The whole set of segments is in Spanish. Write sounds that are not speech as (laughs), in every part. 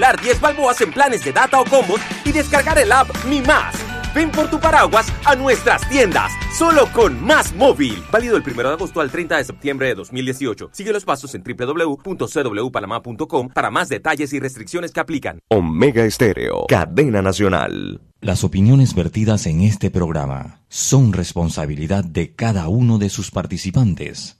acumular 10 balboas en planes de data o combos y descargar el app Mi Más. Ven por tu paraguas a nuestras tiendas, solo con Más Móvil. Válido el 1 de agosto al 30 de septiembre de 2018. Sigue los pasos en www.cwpanamá.com para más detalles y restricciones que aplican. Omega Estéreo, cadena nacional. Las opiniones vertidas en este programa son responsabilidad de cada uno de sus participantes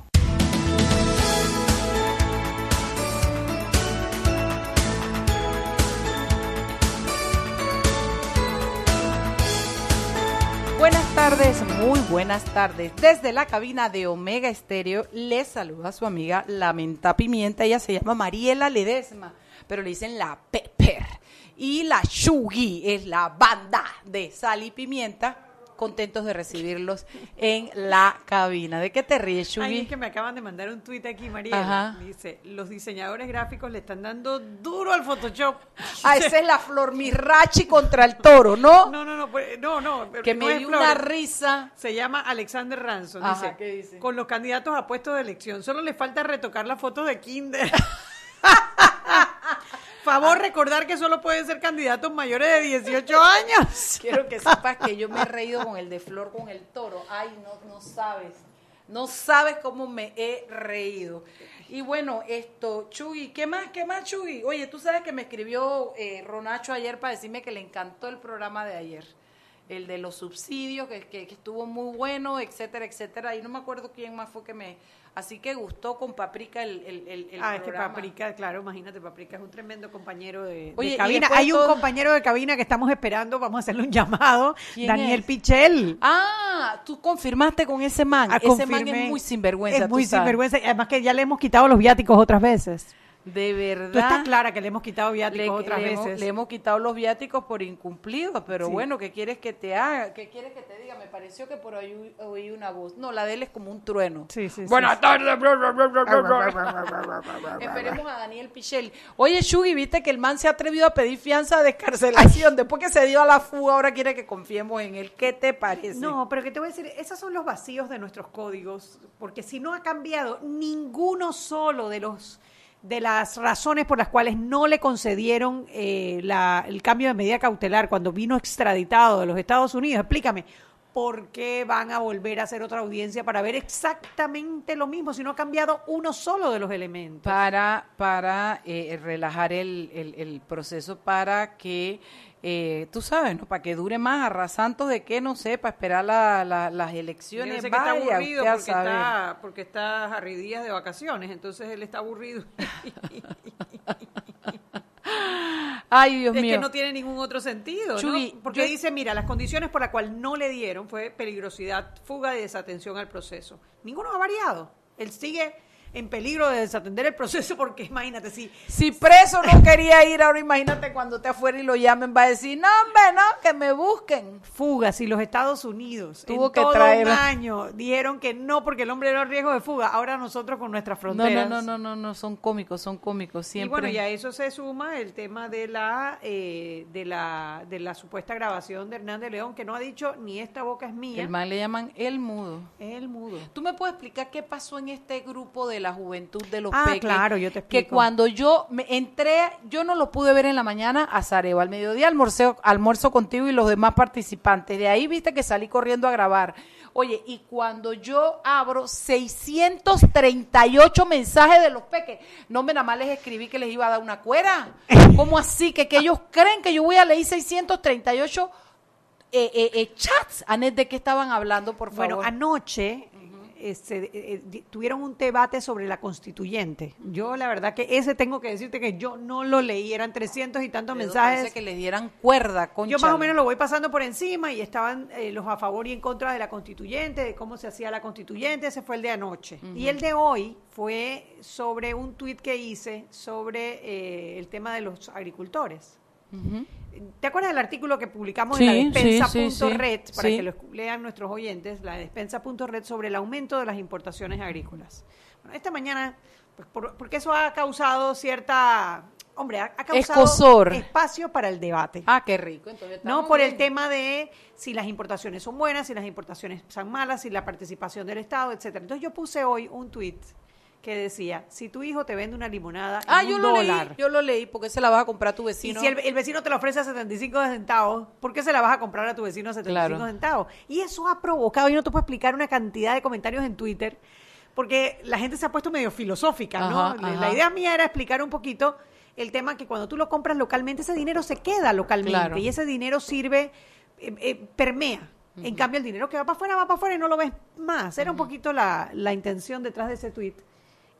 Tardes, muy buenas tardes. Desde la cabina de Omega Estéreo les saluda su amiga Lamenta Pimienta. Ella se llama Mariela Ledesma, pero le dicen la Pepper. Y la Shugi es la banda de Sal y Pimienta. Contentos de recibirlos en la cabina. ¿De qué te ríes, Shugi? Ay, es que me acaban de mandar un tuit aquí. Ajá. Dice, los diseñadores gráficos le están dando duro al Photoshop. (laughs) Ah, esa es la Flor Mirrachi contra el toro, ¿no? No, no, no, pues, no, no. que no me dio una risa. Se llama Alexander Ransom. Ajá, dice, ¿qué dice? con los candidatos a puestos de elección. Solo le falta retocar la foto de Kinder. (laughs) Favor recordar que solo pueden ser candidatos mayores de 18 años. (laughs) Quiero que sepas que yo me he reído con el de Flor con el toro. Ay, no, no sabes. No sabes cómo me he reído. Y bueno, esto, Chuy, ¿qué más? ¿Qué más, Chuy? Oye, tú sabes que me escribió eh, Ronacho ayer para decirme que le encantó el programa de ayer. El de los subsidios, que, que- que estuvo muy bueno, etcétera, etcétera. Y no me acuerdo quién más fue que me... Así que gustó con Paprika el, el, el, el ah, es que. Paprika, claro, imagínate, Paprika es un tremendo compañero de, Oye, cabina. Hay un compañero de cabina que estamos esperando, vamos a hacerle un llamado, ¿Quién Daniel es? Pichel. Ah, tú confirmaste con ese man. Ah, ese man es muy sinvergüenza. Es muy sinvergüenza. Además que ya le hemos quitado los viáticos otras veces. De verdad. Tú estás clara que le hemos quitado viáticos Le, otras le hemos, veces. le hemos quitado los viáticos por incumplidos, pero Sí. bueno, ¿qué quieres que te haga? ¿Qué quieres que te diga? Me pareció que por ahí oí- una voz. No, la de él es como un trueno. Sí, sí, sí. Buenas tardes. (laughs) Esperemos a Daniel Pichel. Oye, Shugi, viste que el man se ha atrevido a pedir fianza de escarcelación. Después que se dio a la fuga, ahora quiere que confiemos en él. ¿Qué te parece? No, pero que te voy a decir, esos son los vacíos de nuestros códigos, porque si no ha cambiado ninguno solo de los de las razones por las cuales no le concedieron eh, la- el cambio de medida cautelar cuando vino extraditado de los Estados Unidos, explícame, ¿por qué van a volver a hacer otra audiencia para ver exactamente lo mismo si no ha cambiado uno solo de los elementos? para, para eh, relajar el, el- el proceso para que, eh, tú sabes, ¿no? Para que dure más, arrasantos de que, no sé, para esperar la- la- las Yo elecciones. sé que está aburrido porque está, porque está Harry Díaz de vacaciones, entonces él está aburrido. (laughs) Ay, Dios es mío. que no tiene ningún otro sentido, Porque yo- dice, mira, las condiciones por las cuales no le dieron fue peligrosidad, fuga y desatención al proceso. Ninguno ha variado. Él sigue en peligro de desatender el proceso porque, imagínate, si Si preso no (laughs) quería ir, ahora imagínate cuando esté afuera y lo llamen, va a decir, no, hombre, no, que me busquen. fuga, si los Estados Unidos Tuvo en que todo traer- un año dijeron que no porque el hombre era riesgo de fuga, ahora nosotros con nuestras No, fronteras. no, no, no, no, no, son cómicos, son cómicos, Y siempre. bueno, y a eso se suma el tema de la, eh, de la de la supuesta grabación de Hernández León, que no ha dicho ni esta boca es mía. El man le llaman el mudo. El mudo. ¿Tú me puedes explicar qué pasó en este grupo de la juventud de los Ah, peques? claro, yo te Que explico. cuando yo me entré, yo no lo pude ver en la mañana a Zareo. Al mediodía almorceo, almuerzo contigo y los demás participantes. De ahí viste que salí corriendo a grabar. Oye, y cuando yo abro 638 mensajes de los peques, no me nada más les escribí que les iba a dar una cuera. (laughs) ¿Cómo así? Que, que ellos creen que yo voy a leer 638 eh, eh, eh, chats. Anet, ¿de qué estaban hablando, por favor? Bueno, anoche este, eh, di- tuvieron un debate sobre la constituyente. Yo la verdad que ese tengo que decirte que yo no lo leí, eran 300 y tantos Pero mensajes. que le dieran cuerda, Yo concha. más o menos lo voy pasando por encima y estaban eh, los a favor y en contra de la constituyente, de cómo se hacía la constituyente, ese fue el de anoche. Y el de hoy fue sobre un tuit que hice sobre eh, el tema de los agricultores. ¿Te acuerdas del artículo que publicamos Sí, en la despensa.red sí, sí, para que lo lean nuestros oyentes, la despensa.red sobre el aumento de las importaciones agrícolas? Bueno, esta mañana, pues por- porque eso ha causado cierta, hombre, ha, ha causado espacio para el debate. Ah, qué rico. Entonces, No por el tema de si las importaciones son buenas, si las importaciones son malas, si la participación del Estado, etcétera. Entonces yo puse hoy un tuit que decía, si tu hijo te vende una limonada en Ah, un yo lo dólar, leí, yo lo leí, porque se la vas a comprar a tu y vecino. si el, el vecino te la ofrece a 75 centavos, ¿por qué se la vas a comprar a tu vecino a 75 Claro. centavos? Y eso ha provocado, y no te puedo explicar una cantidad de comentarios en Twitter, porque la gente se ha puesto medio filosófica, ¿no? Ajá, La- ajá. La idea mía era explicar un poquito el tema que cuando tú lo compras localmente, ese dinero se queda localmente Claro. y ese dinero sirve, eh, eh, permea. En cambio, el dinero que va para afuera, va para afuera y no lo ves más. Era un poquito la, la intención detrás de ese tweet.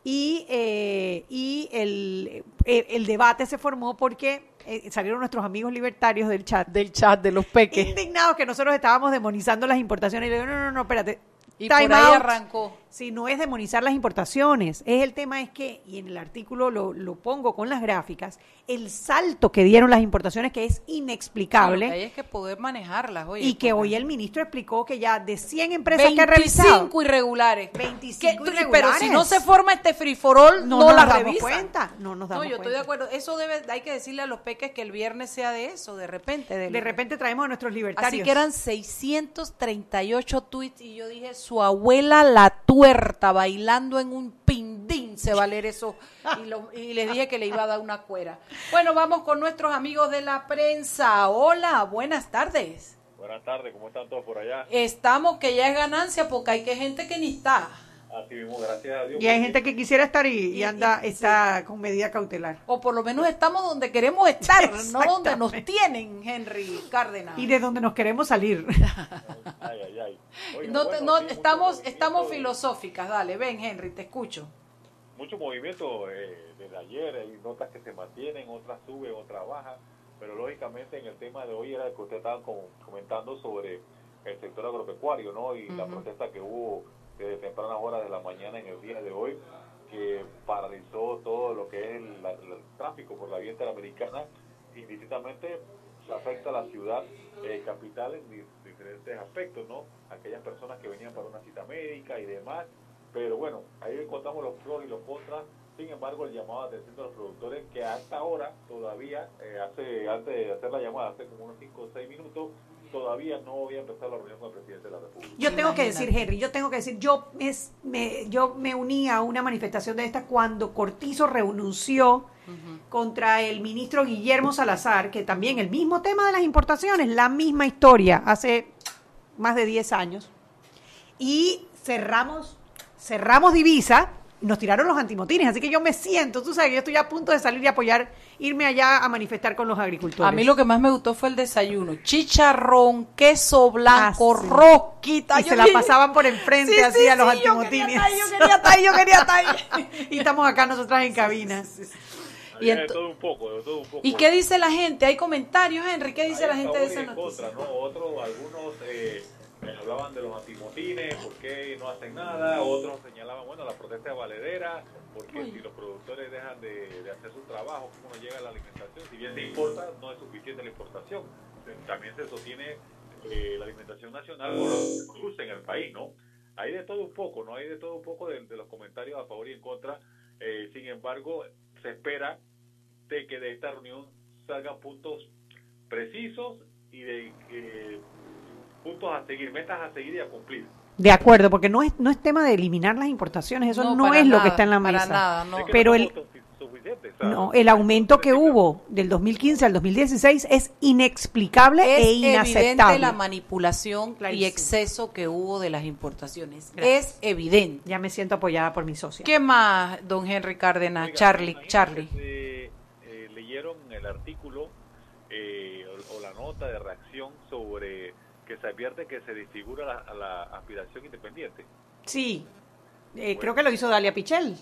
Y, eh, y el, eh, el debate se formó porque eh, salieron nuestros amigos libertarios del chat del chat de los peques. indignados que nosotros estábamos demonizando las importaciones. Y le digo, no, no, no, espérate. Y Time por ahí out. arrancó. Si no es demonizar las importaciones, es el tema es que, y en el artículo lo, lo pongo con las gráficas, el salto que dieron las importaciones que es inexplicable. Lo que hay es que poder manejarlas, oye. y que hoy el ministro explicó que ya de 100 empresas que ha revisado, 25 irregulares. 25 Que- irregulares. Pero si no se forma este free for all, no, no, nos las damos revisan. cuenta. No nos damos No, yo estoy de acuerdo. Eso debe, hay que decirle a los peques que el viernes sea de eso, de repente. De repente traemos a nuestros libertarios. Así que eran 638 tweets y yo dije, su abuela la tuerta bailando en un pindín se va a leer eso. Y, lo- y les dije que le iba a dar una cuera. Bueno, vamos con nuestros amigos de la prensa. Hola, buenas tardes. Buenas tardes, ¿cómo están todos por allá? Estamos que ya es ganancia porque hay que gente que ni está. Así mismo, gracias a Dios. Y hay gente que quisiera estar y, anda, y- está con medida cautelar. O por lo menos estamos donde queremos estar, (laughs) no donde nos tienen, Henry Cárdenas. Y de donde nos queremos salir. (laughs) Ay, ay, ay. Oiga, No, te- bueno, no, sí, estamos, estamos filosóficas. Dale, ven, Henry, te escucho. Mucho movimiento eh, desde ayer, hay notas que se mantienen, otras suben, otras bajan, pero lógicamente en el tema de hoy era el que usted estaba com- comentando sobre el sector agropecuario, ¿no? Y la protesta que hubo desde tempranas horas de la mañana en el día de hoy, que paralizó todo lo que es el, tráfico por la vía interamericana, indistintamente afecta a la ciudad eh, capital en di- diferentes aspectos, ¿no? Aquellas personas que venían para una cita médica y demás, pero bueno, ahí encontramos los pros y los contras. Sin embargo, el llamado de atención de los productores que hasta ahora todavía, eh, hace antes de hacer la llamada, hace como unos 5 o 6 minutos, todavía no había empezado la reunión con el presidente de la República. Yo tengo que decir. Henry, yo tengo que decir, yo es- me, yo me uní a una manifestación de esta cuando Cortizo renunció contra el ministro Guillermo Salazar, que también el mismo tema de las importaciones, la misma historia, hace más de 10 años. Y cerramos, cerramos divisa, nos tiraron los antimotines, así que yo me siento, tú sabes, que yo estoy a punto de salir y apoyar, irme allá a manifestar con los agricultores. A mí lo que más me gustó fue el desayuno. Chicharrón, queso blanco, Ah, sí. rosquita. Y Yo se la pasaban por enfrente Sí, así sí, a los yo antimotines. quería Yo quería estar ahí, yo quería estar ahí. (laughs) y estamos acá nosotras en cabina. Y de todo un poco, de todo un poco. ¿Y qué dice la gente? ¿Hay comentarios, Henry? ¿Qué dice Hay la gente de esa noticia? contra, ¿no? Otros, algunos eh, eh, hablaban de los antimotines, por qué no hacen nada, otros señalaban, bueno, la protesta es valedera, porque si los productores dejan de, de hacer su trabajo, ¿cómo no llega la alimentación? Si bien se importa, no es suficiente la importación. También se sostiene eh, la alimentación nacional por los que producen en el país, ¿no? Hay de todo un poco, ¿no? Hay de todo un poco de, de los comentarios a favor y en contra. Eh, sin embargo, se espera de que de esta reunión salgan puntos precisos y de que puntos a seguir, metas a seguir y a cumplir. De acuerdo, porque no es, no es tema de eliminar las importaciones, eso no, para es lo nada, que está en la para mesa. nada, no. Es Pero no el- No, el aumento que hubo del 2015 al 2016 es inexplicable Es e evidente inaceptable. la manipulación y Clarísimo. exceso que hubo de las importaciones. Gracias. Es evidente. Ya me siento apoyada por mi socia. ¿Qué más, don Henry Cárdenas? Oiga, Charlie, Charlie. que, eh, leyeron el artículo eh, o, o la nota de reacción sobre que se advierte que se desfigura la, aspiración independiente. Sí, Eh, creo que lo hizo Dalia Pichel.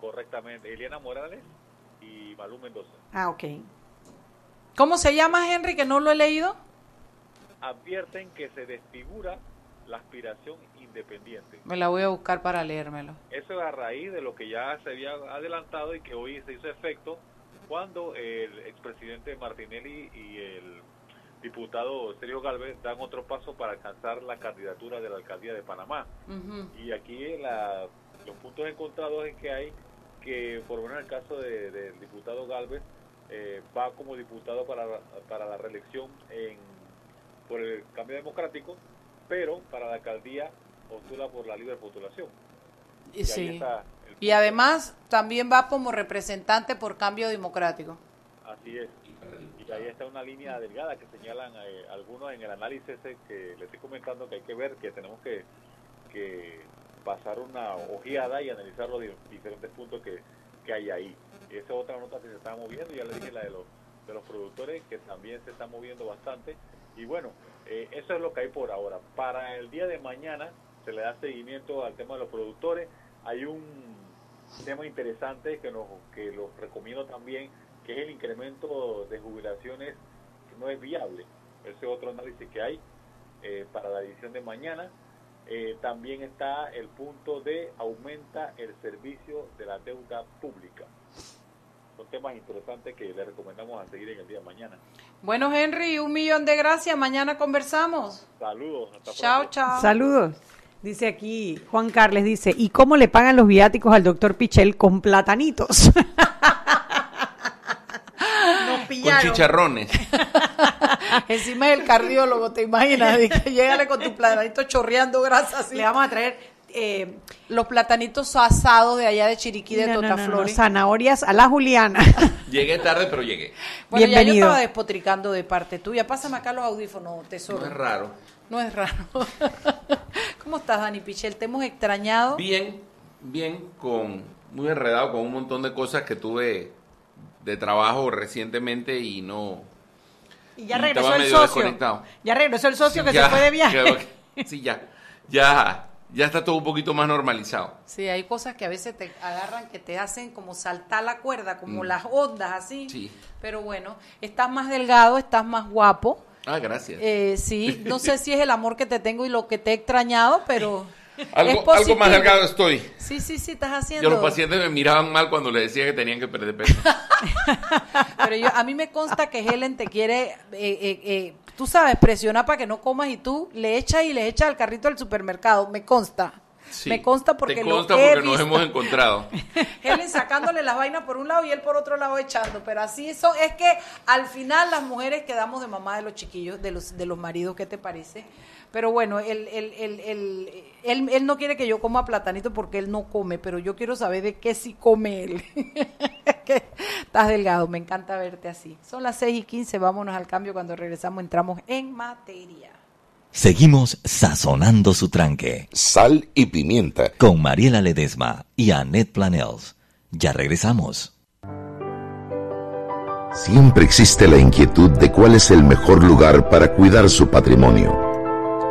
Correctamente. Eliana Morales y Malú Mendoza. Ah, ok. ¿Cómo se llama, Henry, que no lo he leído? Advierten que se desfigura la aspiración independiente. Me la voy a buscar para leérmelo. Eso es a raíz de lo que ya se había adelantado y que hoy se hizo efecto cuando el expresidente Martinelli y el diputado Sergio Galvez dan otro paso para alcanzar la candidatura de la alcaldía de Panamá. Y aquí la, los puntos encontrados es que hay que, por lo menos en el caso del diputado Galvez, eh, va como diputado para, para la reelección en, por el cambio democrático, pero para la alcaldía postula por la libre postulación. Y, sí. y además también va como representante por cambio democrático. Así es. Y ahí está una línea delgada que señalan eh, algunos en el análisis que le estoy comentando que hay que ver, que tenemos que, que pasar una ojeada y analizar los diferentes puntos que, que hay ahí. Esa es otra nota que se está moviendo, ya le dije la de los, de los productores, que también se está moviendo bastante. Y bueno, eh, eso es lo que hay por ahora. Para el día de mañana se le da seguimiento al tema de los productores. Hay un tema interesante que, nos, que los recomiendo también, que es el incremento de jubilaciones que no es viable. Ese es otro análisis que hay eh, para la edición de mañana. Eh, también está el punto de aumenta el servicio de la deuda pública. Son temas interesantes que le recomendamos a seguir en el día de mañana. Bueno, Henry, un millón de gracias. Mañana conversamos. Saludos. Hasta chao, chao. Saludos. Dice aquí, Juan Carles dice, ¿y cómo le pagan los viáticos al doctor Pichel con platanitos? (laughs) Con chicharrones. (laughs) Encima del cardiólogo, ¿te imaginas? (laughs) Llegale con tu platanito chorreando grasa así. Le vamos a traer eh, los platanitos asados de allá de Chiriquí de no, zanahorias a la Juliana. (laughs) Llegué tarde, pero llegué. Bueno, ya yo estaba despotricando de parte tuya. Pásame acá los audífonos, tesoro. No es raro. No es raro. ¿Cómo estás, Dani Pichel? ¿Te hemos extrañado? Bien, bien, con muy enredado con un montón de cosas que tuve de trabajo recientemente y no. Y ya regresó el socio. Ya regresó el socio que se fue de viaje. sí, ya. Ya ya está todo un poquito más normalizado. Sí, hay cosas que a veces te agarran, que te hacen como saltar la cuerda, como mm. las ondas así. Sí. Pero bueno, estás más delgado, estás más guapo. Ah, gracias. Eh, sí, no sé (laughs) si es el amor que te tengo y lo que te he extrañado, pero... (laughs) algo, algo más delgado estoy. Sí, sí, sí, estás haciendo. Yo los pacientes me miraban mal cuando le decía que tenían que perder peso. (laughs) pero yo, a mí me consta que Helen te quiere eh, eh, eh tú sabes, presiona para que no comas y tú le echas y le echas al carrito del supermercado, me consta. me consta porque, te consta porque nos hemos encontrado. (laughs) Helen sacándole las vainas por un lado y él por otro lado echando. Pero así eso es que al final las mujeres quedamos de mamá de los chiquillos, de los, de los maridos, ¿qué te parece? Pero bueno, él, él, él, él, no quiere que yo coma platanito porque él no come, pero yo quiero saber de qué sí come él. (laughs) Estás delgado, me encanta verte así. Son las 6 y 15, vámonos al cambio. Cuando regresamos entramos en materia. Seguimos sazonando su tranque. Sal y pimienta. Con Mariela Ledesma y Annette Planels. Ya regresamos. Siempre existe la inquietud de cuál es el mejor lugar para cuidar su patrimonio.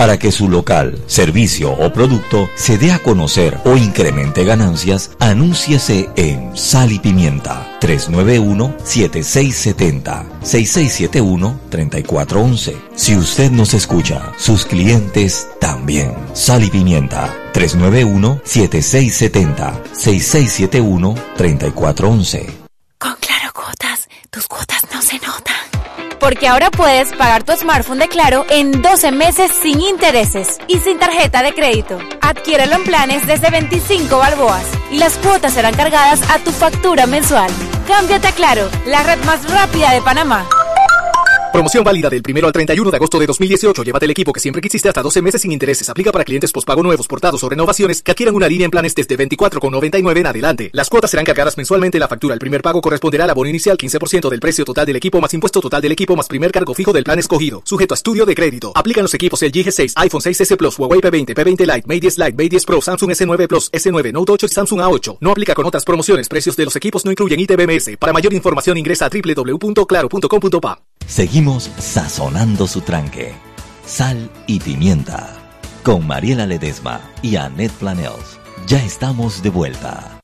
Para que su local, servicio o producto se dé a conocer o incremente ganancias, anúnciese en Sal y Pimienta 391-7670-6671-3411. Si usted nos escucha, sus clientes también. Sal y Pimienta 391-7670-6671-3411. Con Claro Cuotas, tus cuotas no se porque ahora puedes pagar tu smartphone de Claro en 12 meses sin intereses y sin tarjeta de crédito. Adquiérelo en planes desde 25 balboas y las cuotas serán cargadas a tu factura mensual. Cámbiate a Claro, la red más rápida de Panamá. Promoción válida del 1 al 31 de agosto de 2018. Llévate el equipo que siempre quisiste hasta 12 meses sin intereses. Aplica para clientes pospago nuevos, portados o renovaciones que adquieran una línea en planes desde 24,99 en adelante. Las cuotas serán cargadas mensualmente. La factura, el primer pago corresponderá al abono inicial 15% del precio total del equipo más impuesto total del equipo más primer cargo fijo del plan escogido. Sujeto a estudio de crédito. Aplican los equipos el G6, iPhone 6S Plus, Huawei P20, P20 Lite, Mate 10 Lite, Mate 10 Pro, Samsung S9 Plus, S9 Note 8 y Samsung A8. No aplica con otras promociones. Precios de los equipos no incluyen ITBMS. Para mayor información ingresa a www.claro.com.pa. Seguimos sazonando su tranque. Sal y pimienta. con Mariela Ledesma y Annette Planels. Ya estamos de vuelta.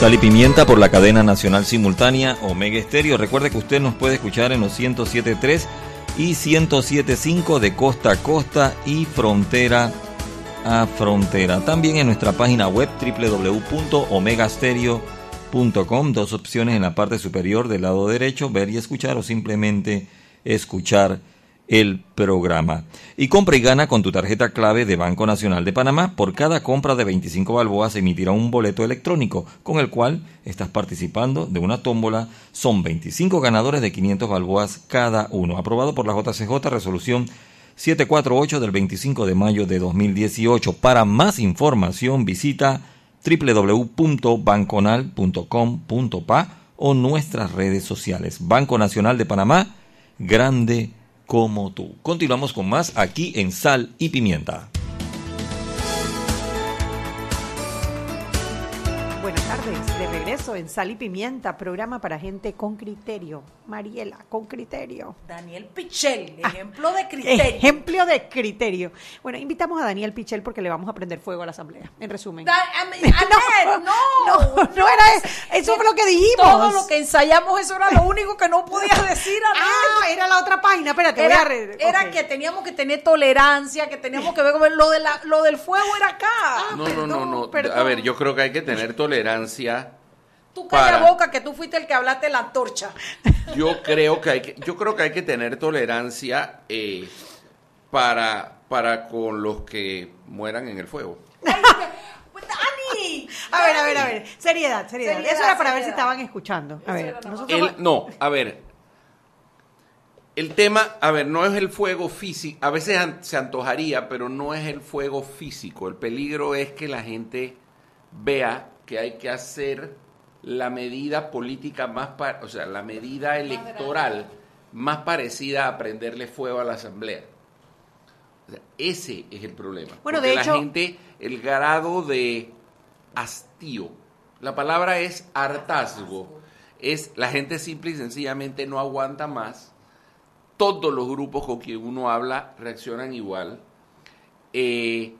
Sal y Pimienta por la cadena nacional simultánea Omega Estéreo. Recuerde que usted nos puede escuchar en los 107.3 y 107.5 de costa a costa y frontera a frontera. También en nuestra página web www.omegastereo.com. Dos opciones en la parte superior del lado derecho, ver y escuchar o simplemente escuchar el programa. Y compra y gana con tu tarjeta clave de Banco Nacional de Panamá. Por cada compra de 25 balboas se emitirá un boleto electrónico con el cual estás participando de una tómbola. Son 25 ganadores de 500 balboas cada uno. Aprobado por la JCJ Resolución 748 del 25 de mayo de 2018. Para más información visita www.banconal.com.pa o nuestras redes sociales. Banco Nacional de Panamá, grande como tú. Continuamos con más aquí en Sal y Pimienta. En Sal y Pimienta, programa para gente con criterio. Mariela, con criterio. Daniel Pichel, ejemplo de criterio. Ejemplo de criterio. Bueno, invitamos a Daniel Pichel porque le vamos a prender fuego a la asamblea, en resumen. Da- a mí- (laughs) Annette, no, no, no era eso. Eso fue lo que dijimos. Todo lo que ensayamos, eso era lo único que no podías (laughs) decir, Annette. Ah, era la otra página, espérate, Era, voy a re- era que teníamos que tener tolerancia, que teníamos que ver con lo, de la, lo del fuego era acá. No, no, no, no. perdón. A ver, yo creo que hay que tener tolerancia. Tú calla para- boca que tú fuiste el que hablaste la antorcha. Yo creo que hay que, yo creo que hay que tener tolerancia eh, para, para con los que mueran en el fuego. ¡Dani! A ver, a ver, a ver. Seriedad, seriedad. Seriedad, Eso era para ver si estaban escuchando. A ver, nosotros. El- no, a ver. El tema, a ver, no es el fuego físico. A veces an- se antojaría, pero no es el fuego físico. El peligro es que la gente vea que hay que hacer la medida política más, o sea, la medida electoral más parecida a prenderle fuego a la asamblea. O sea, ese es el problema. Bueno, Porque de la gente, el grado de hastío, la palabra es hartazgo, es la gente simple y sencillamente no aguanta más. Todos los grupos con quien uno habla reaccionan igual. Eh,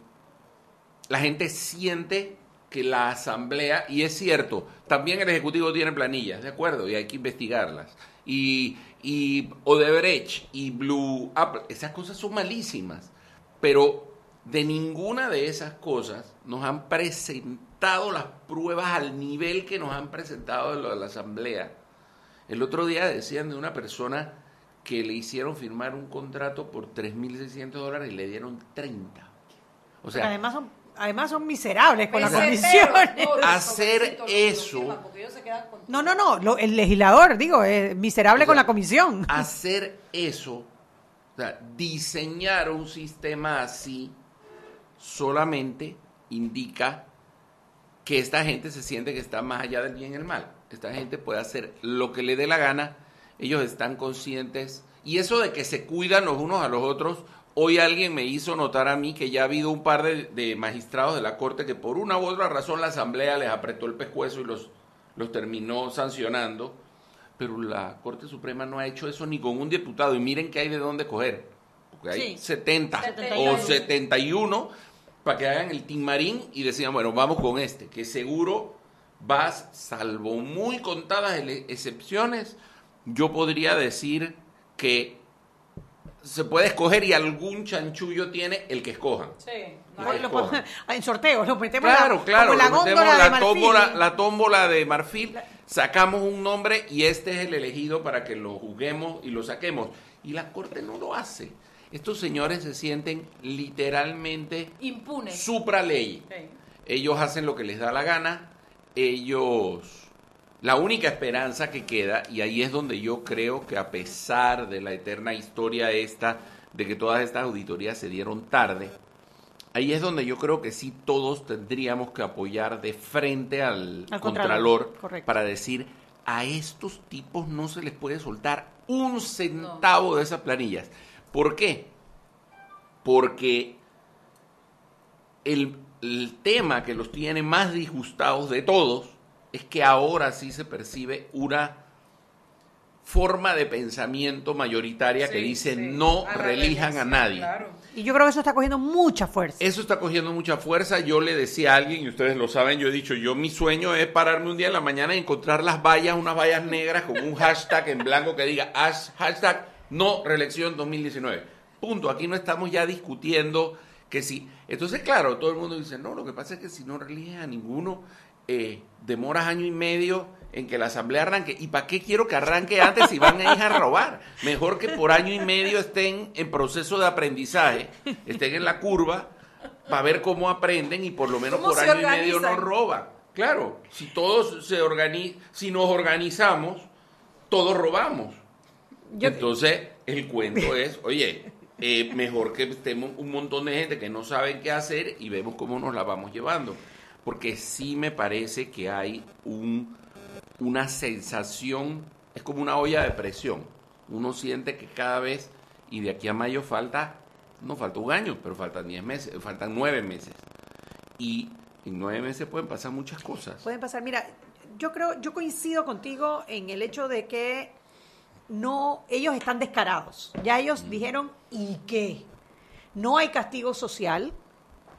la gente siente que la asamblea, y es cierto, también el Ejecutivo tiene planillas, ¿de acuerdo? Y hay que investigarlas. Y, y Odebrecht y Blue Apple, esas cosas son malísimas. Pero de ninguna de esas cosas nos han presentado las pruebas al nivel que nos han presentado de lo de la asamblea. El otro día decían de una persona que le hicieron firmar un contrato por 3.600 dólares y le dieron 30. O sea, además, son, además son miserables con la Peseteros. comisión. No, hacer eso, No, no, no. lo- el legislador, digo, es miserable O con la comisión. hacer eso, o sea, diseñar un sistema así, solamente indica que esta gente se siente que está más allá del bien y el mal. Esta gente puede hacer lo que le dé la gana, ellos están conscientes. Y eso de que se cuidan los unos a los otros, hoy alguien me hizo notar a mí que ya ha habido un par de, de magistrados de la Corte que por una u otra razón la Asamblea les apretó el pescuezo y los, los terminó sancionando. Pero la Corte Suprema no ha hecho eso ni con un diputado. Y miren que hay de dónde coger. Porque hay Sí. 70 71. o 71 para que hagan el timarín y decían, bueno, vamos con este, que seguro vas, salvo muy contadas excepciones, yo podría decir que se puede escoger y algún chanchullo tiene el que escojan. Sí. El que Lo escojan. en (laughs) sorteo, lo metemos en Claro, la, claro, la le metemos de la marfil. tómbola, la tómbola de marfil, sacamos un nombre y este es el elegido para que lo juzguemos y lo saquemos. Y la corte no lo hace. Estos señores se sienten literalmente Impune. supra ley. Sí. Ellos hacen lo que les da la gana. Ellos. La única esperanza que queda, y ahí es donde yo creo que a pesar de la eterna historia esta, de que todas estas auditorías se dieron tarde, ahí es donde yo creo que sí todos tendríamos que apoyar de frente al, Al Contralor, para decir, a estos tipos no se les puede soltar un centavo de esas planillas. ¿Por qué? Porque el, el tema que los tiene más disgustados de todos es que ahora sí se percibe una forma de pensamiento mayoritaria que dice sí. no A relijan a nadie. claro. Y yo creo que eso está cogiendo mucha fuerza. Eso está cogiendo mucha fuerza. Yo le decía a alguien, y ustedes lo saben, yo he dicho, yo mi sueño es pararme un día en la mañana y encontrar las vallas, unas vallas negras con un hashtag en blanco que diga hash- hashtag no reelección 2019. Punto. Aquí no estamos ya discutiendo que si... Entonces, claro, todo el mundo dice, no, lo que pasa es que si no religes a ninguno, eh, demoras año y medio en que la asamblea arranque. ¿Y para qué quiero que arranque antes si van a ir a robar? Mejor que por año y medio estén en proceso de aprendizaje, estén en la curva, para ver cómo aprenden y por lo menos ¿Cómo por año y medio no roban. Claro, si todos se organizan, si nos organizamos, todos robamos. Yo- Entonces, el cuento es, oye, eh, mejor que estemos un montón de gente que no sabe qué hacer y vemos cómo nos la vamos llevando. Porque sí me parece que hay un, una sensación, es como una olla de presión. Uno siente que cada vez, y de aquí a mayo falta, no falta un año, pero faltan 10 meses, faltan 9 meses. Y en 9 meses pueden pasar muchas cosas. Pueden pasar. Mira, yo creo, yo coincido contigo en el hecho de que no, ellos están descarados. Ya ellos dijeron, ¿y qué? No hay castigo social,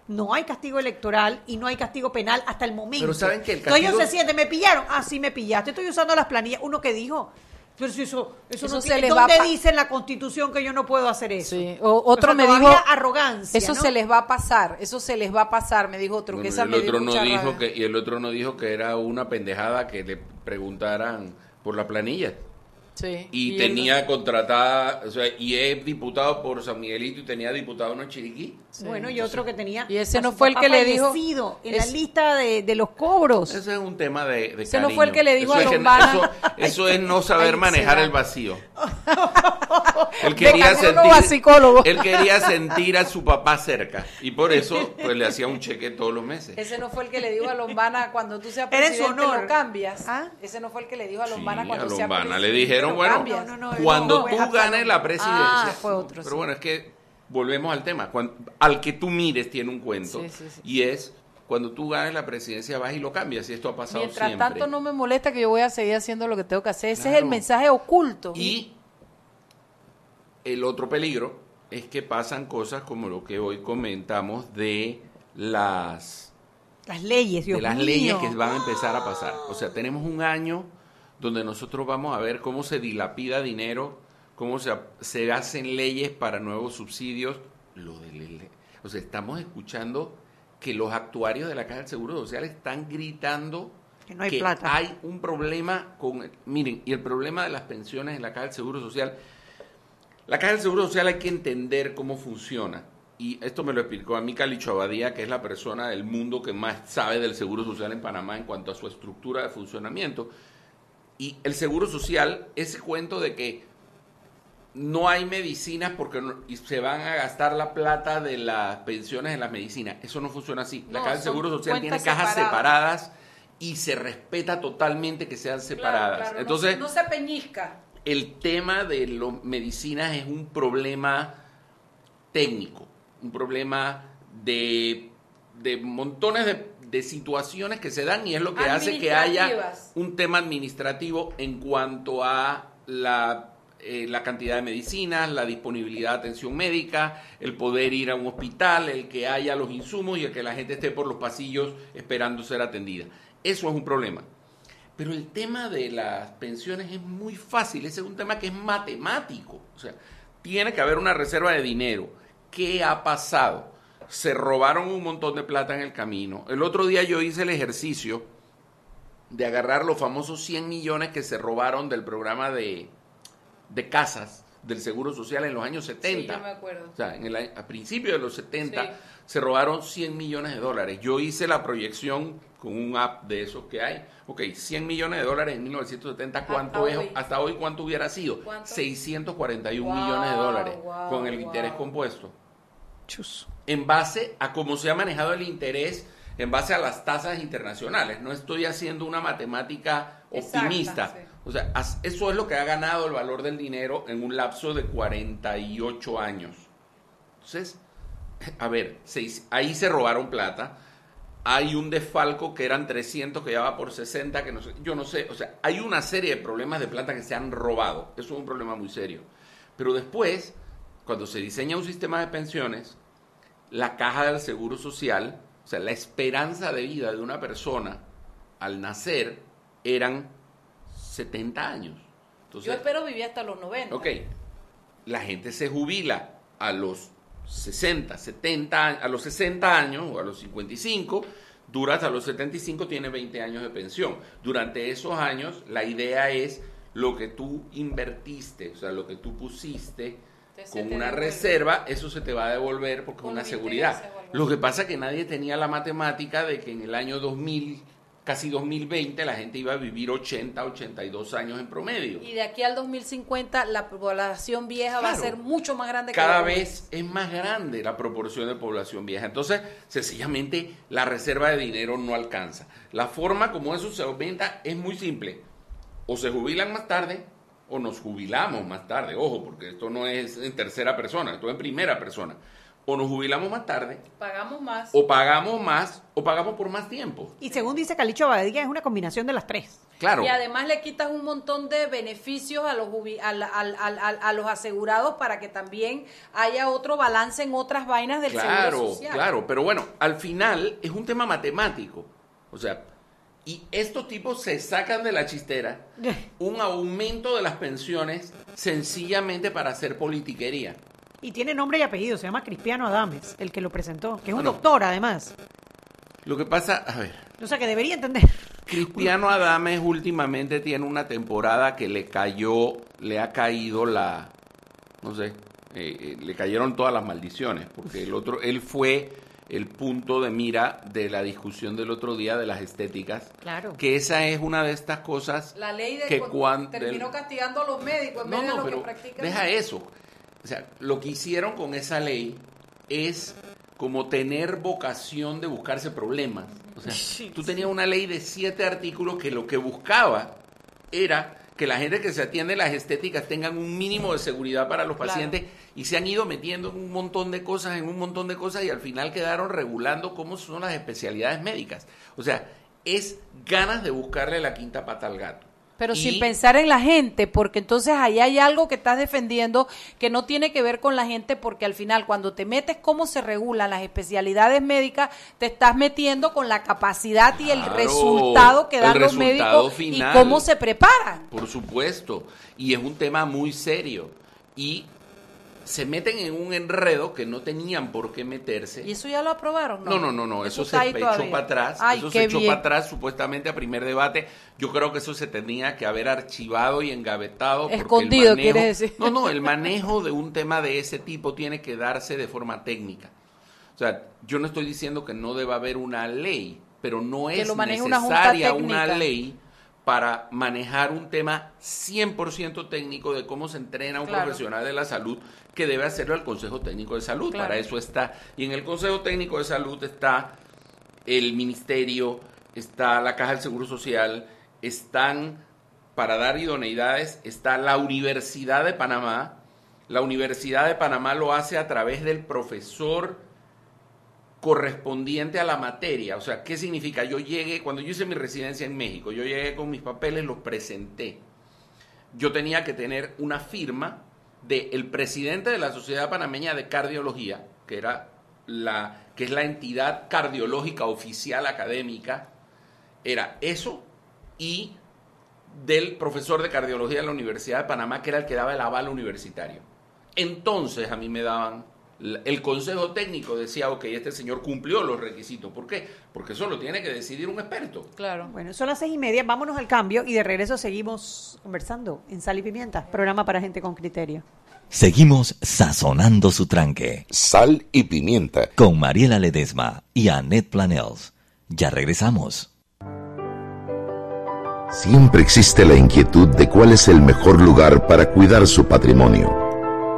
no hay castigo electoral y no hay castigo penal hasta el momento. Pero ¿saben que el Entonces ellos castigo- se sienten, me pillaron. Ah, sí, me pillaste. Estoy usando las planillas. Uno que dijo. Pero si eso, eso, Eso no se les va ¿Dónde a pa- dice en la Constitución que yo no puedo hacer eso? Sí. O- otro O sea, me dijo arrogancia. Eso ¿no? se les va a pasar, eso se les va a pasar, me dijo otro, que esa y el me otro no dijo rabia. que y el otro no dijo que era una pendejada que le preguntaran por la planilla Sí. y, tenía contratada o sea y es diputado por San Miguelito y tenía diputado en Chiriquí Bueno, y otro que tenía. Y ese no fue el que le dijo- En la es- lista de, de los cobros. ese es un tema de, de Ese no fue el que le dijo eso a es Lombana. eso, eso es no saber Ay, manejar el vacío (laughs) él quería Venga, a psicólogo. sentir él quería sentir a su papá cerca y por eso pues le hacía un cheque todos los meses Ese no fue el que le dijo a Lombana cuando tú seas presidente honor. lo cambias. ¿Ah? Ese no fue el que le dijo a Lombana Sí, cuando a seas Lombana presidente le dijeron, lo bueno, cambias. No, no, no, cuando no, tú ganes la presidencia. Ah, fue otro, Pero sí. bueno, es que volvemos al tema. Al que tú mires tiene un cuento. Sí, sí, sí. Y es cuando tú ganes la presidencia vas y lo cambias. Y esto ha pasado Mientras siempre. tanto no me molesta que yo voy a seguir haciendo lo que tengo que hacer. Ese es el mensaje oculto. Y el otro peligro es que pasan cosas como lo que hoy comentamos de las Las leyes, Dios de las mío. leyes que van a empezar a pasar. O sea, tenemos un año donde nosotros vamos a ver cómo se dilapida dinero, cómo se, se hacen leyes para nuevos subsidios. Lo del- o sea, estamos escuchando que los actuarios de la Caja del Seguro Social están gritando Que no hay plata. hay un problema con... Miren, y el problema de las pensiones en la Caja del Seguro Social, la Caja del Seguro Social hay que entender cómo funciona. Y esto me lo explicó a mí Calicho Abadía, que es la persona del mundo que más sabe del Seguro Social en Panamá en cuanto a su estructura de funcionamiento. Y el Seguro Social, ese cuento de que no hay medicinas porque no- y se van a gastar la plata de las pensiones en las medicinas. Eso no funciona así. La No, Caja del Seguro Social tiene cajas separadas. separadas y se respeta totalmente que sean separadas. claro, Entonces, no, se peñizca. el tema de las medicinas es un problema técnico, un problema de, de montones de, de situaciones que se dan y es lo que hace que haya un tema administrativo en cuanto a la, eh, la cantidad de medicinas, la disponibilidad de atención médica, el poder ir a un hospital, el que haya los insumos y el que la gente esté por los pasillos esperando ser atendida. Eso es un problema. Pero el tema de las pensiones es muy fácil, ese es un tema que es matemático. O sea, tiene que haber una reserva de dinero. ¿Qué ha pasado? Se robaron un montón de plata en el camino. El otro día yo hice el ejercicio de agarrar los famosos 100 millones que se robaron del programa de, de casas del Seguro Social en los años 70. Sí, yo me acuerdo. O sea, en el, a- principios de los 70 Sí. se robaron 100 millones de dólares. Yo hice la proyección con un app de esos que hay. Ok, 100 millones de dólares en 1970, ¿cuánto Hasta es? hoy. Hasta hoy, ¿cuánto hubiera sido? ¿Cuánto? 641 Wow, millones de dólares wow, con el wow. interés compuesto. Chus. En base a cómo se ha manejado el interés, en base a las tasas internacionales. No estoy haciendo una matemática Exacta, optimista. sí. O sea, eso es lo que ha ganado el valor del dinero en un lapso de 48 años. Entonces, a ver, ahí se robaron plata. hay un desfalco que eran 300 que ya va por 60, que no sé, yo no sé, o sea, hay una serie de problemas de plata que se han robado, eso es un problema muy serio. Pero después, cuando se diseña un sistema de pensiones, la caja del seguro social, o sea, la esperanza de vida de una persona al nacer eran 70 años. Yo espero vivir hasta los 90. Ok, la gente se jubila a los 60, 70, a los 60 años o a los 55, dura hasta los 75, tiene 20 años de pensión. Durante esos años, la idea es lo que tú invertiste, o sea, lo que tú pusiste con una reserva, eso se te va a devolver porque es una seguridad. Lo que pasa es que nadie tenía la matemática de que en el año 2000 casi 2020 la gente iba a vivir 80, 82 años en promedio. Y de aquí al 2050 la población vieja va a ser mucho más grande. Cada vez es más grande la proporción de población vieja. Entonces, sencillamente la reserva de dinero no alcanza. La forma como eso se aumenta es muy simple. O se jubilan más tarde o nos jubilamos más tarde. Ojo, porque esto no es en tercera persona, esto es en primera persona o nos jubilamos más tarde. Pagamos más. O pagamos más, o pagamos por más tiempo. Y según dice Calicho Abadía, es una combinación de las tres. Claro. Y además le quitas un montón de beneficios a los, a, los asegurados para que también haya otro balance en otras vainas del seguro social. Claro, pero bueno, al final es un tema matemático. O sea, y estos tipos se sacan de la chistera (laughs) un aumento de las pensiones sencillamente para hacer politiquería. Y tiene nombre y apellido, se llama Cristiano Adames, el que lo presentó, que es un doctor además. Lo que pasa, a ver. O sea, que debería entender. Cristiano Adames últimamente tiene una temporada que le cayó, le ha caído la, no sé, eh, eh, le cayeron todas las maldiciones, porque el otro, él fue el punto de mira de la discusión del otro día de las estéticas. Claro. Que esa es una de estas cosas la ley de que cuando terminó castigando a los médicos en no, vez de no, lo pero que practican. Deja eso. O sea, lo que hicieron con esa ley es como tener vocación de buscarse problemas. O sea, (laughs) tú tenías una ley de siete artículos que lo que buscaba era que la gente que se atiende las estéticas tengan un mínimo de seguridad para los pacientes y se han ido metiendo en un montón de cosas, en un montón de cosas y al final quedaron regulando cómo son las especialidades médicas. O sea, es ganas de buscarle la quinta pata al gato. Pero sin pensar en la gente, porque entonces ahí hay algo que estás defendiendo que no tiene que ver con la gente, porque al final cuando te metes cómo se regulan las especialidades médicas, te estás metiendo con la capacidad y el resultado que dan los médicos y cómo se preparan. Por supuesto, y es un tema muy serio. Y se meten en un enredo que no tenían por qué meterse. ¿Y eso ya lo aprobaron? No, no, no, no, eso, se echó para atrás. eso se echó para atrás supuestamente a primer debate. Yo creo que eso se tenía que haber archivado y engavetado. Escondido, quiere decir. No, no, el manejo de un tema de ese tipo tiene que darse de forma técnica. O sea, yo no estoy diciendo que no deba haber una ley, pero no es necesaria una ley para manejar un tema 100% técnico de cómo se entrena un profesional de la salud que debe hacerlo el Consejo Técnico de Salud. Para eso está. Y en el Consejo Técnico de Salud está el Ministerio, está la Caja del Seguro Social, están, para dar idoneidades, está la Universidad de Panamá. La Universidad de Panamá lo hace a través del profesor correspondiente a la materia. O sea, ¿qué significa? Yo llegué, cuando yo hice mi residencia en México, yo llegué con mis papeles, los presenté. Yo tenía que tener una firma del presidente de la Sociedad Panameña de Cardiología, que era la que es la entidad cardiológica oficial académica, era eso y del profesor de cardiología de la Universidad de Panamá, que era el que daba el aval universitario. Entonces a mí me daban el consejo técnico decía, ok, este señor cumplió los requisitos. ¿Por qué? Porque eso lo tiene que decidir un experto. Claro. Bueno, son las seis y media, vámonos al cambio y de regreso seguimos conversando en Sal y Pimienta, programa para gente con criterio. Seguimos sazonando su tranque. Sal y Pimienta. Con Mariela Ledesma y Annette Planels. Ya regresamos. Siempre existe la inquietud de cuál es el mejor lugar para cuidar su patrimonio.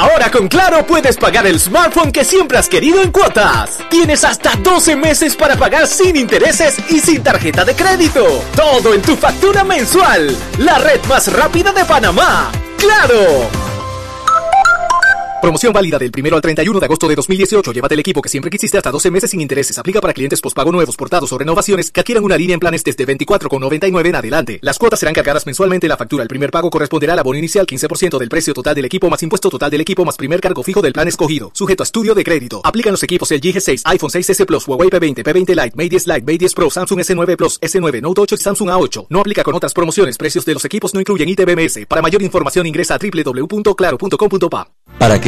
Ahora con Claro puedes pagar el smartphone que siempre has querido en cuotas. Tienes hasta 12 meses para pagar sin intereses y sin tarjeta de crédito. Todo en tu factura mensual. La red más rápida de Panamá. ¡Claro! Promoción válida del 1 al 31 de agosto de 2018. Llévate el equipo que siempre quisiste hasta 12 meses sin intereses. Aplica para clientes pospago nuevos, portados o renovaciones que adquieran una línea en planes desde 24,99 en adelante. Las cuotas serán cargadas mensualmente en la factura. El primer pago corresponderá al abono inicial 15% del precio total del equipo más impuesto total del equipo más primer cargo fijo del plan escogido. Sujeto a estudio de crédito. Aplican los equipos el G6, iPhone 6S Plus, Huawei P20, P20 Lite, Mate 10 Lite, Mate 10 Pro, Samsung S9 Plus, S9, Note 8 y Samsung A8. No aplica con otras promociones. Precios de los equipos no incluyen ITBMS. Para mayor información ingresa a www.claro.com.pa. Para que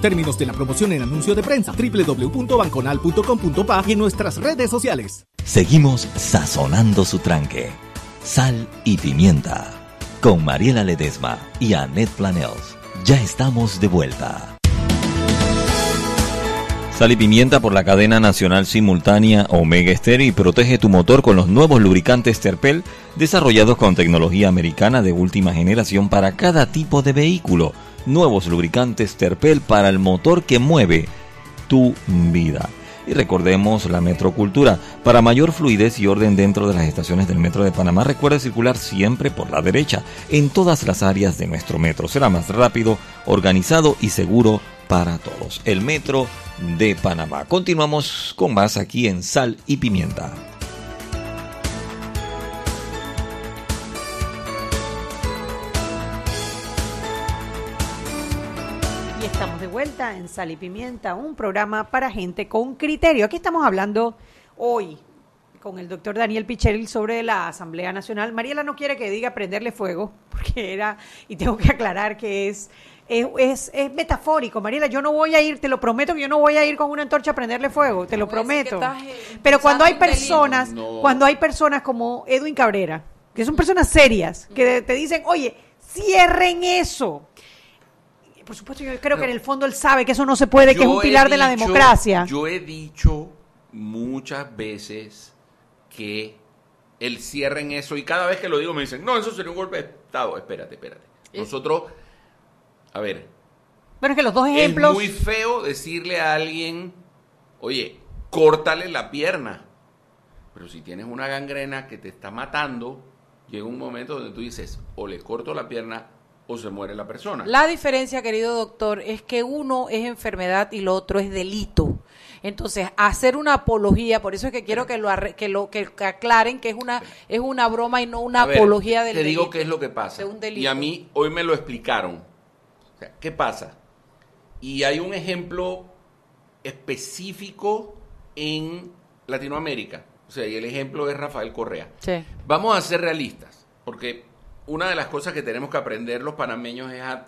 términos de la promoción en anuncio de prensa www.banconal.com.pa y en nuestras redes sociales. Seguimos sazonando su tranque. Sal y pimienta. Con Mariela Ledesma y Annette Planels. Ya estamos de vuelta. Sal y pimienta por la cadena nacional simultánea Omega Stereo y protege tu motor con los nuevos lubricantes Terpel desarrollados con tecnología americana de última generación para cada tipo de vehículo nuevos lubricantes Terpel para el motor que mueve tu vida. Y recordemos la metrocultura. Para mayor fluidez y orden dentro de las estaciones del metro de Panamá, recuerde circular siempre por la derecha en todas las áreas de nuestro metro. Será más rápido, organizado y seguro para todos. El metro de Panamá. Continuamos con más aquí en Sal y Pimienta. En Sal y Pimienta, un programa para gente con criterio. Aquí estamos hablando hoy con el doctor Daniel Pichel sobre la Asamblea Nacional. Mariela no quiere que diga prenderle fuego, (laughs) porque era, y tengo que aclarar que es, es, es, es metafórico. Mariela, yo no voy a ir, te lo prometo que yo no voy a ir con una antorcha a prenderle fuego, te lo prometo. eh, Pero cuando hay personas, No. cuando hay personas como Edwin Cabrera, que son personas serias, que te dicen, oye, cierren eso. Por supuesto, yo creo que en el fondo él sabe que eso no se puede, que es un pilar de la democracia. Yo he dicho muchas veces que el cierre en eso, y cada vez que lo digo me dicen, no, eso sería un golpe de Estado. Espérate, espérate. Nosotros, a ver, Bueno, es que los dos ejemplos. es muy feo decirle a alguien, oye, córtale la pierna. Pero si tienes una gangrena que te está matando, llega un momento donde tú dices, o le corto la pierna o se muere la persona. La diferencia, querido doctor, es que uno es enfermedad y lo otro es delito. Entonces, hacer una apología, por eso es que quiero que lo, arre- que lo que aclaren que es una es una broma y no una ver, apología del Te digo delito. qué es lo que pasa. de un delito. Y a mí hoy me lo explicaron. O sea, ¿Qué pasa? Y hay un ejemplo específico en Latinoamérica. O sea, y el ejemplo es Rafael Correa. Sí. Vamos a ser realistas, porque una de las cosas que tenemos que aprender los panameños es a,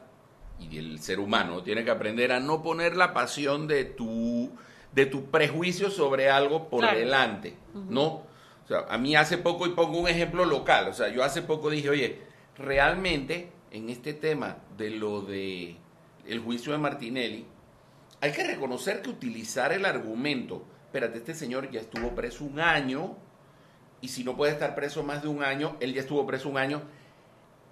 y el ser humano tiene que aprender a no poner la pasión de tu, de tu prejuicio sobre algo por Claro. delante, ¿no? O sea, a mí hace poco, y pongo un ejemplo local, o sea, yo hace poco dije, oye, realmente en este tema de lo de el juicio de Martinelli, hay que reconocer que utilizar el argumento, espérate, este señor ya estuvo preso un año, y si no puede estar preso más de un año, él ya estuvo preso un año,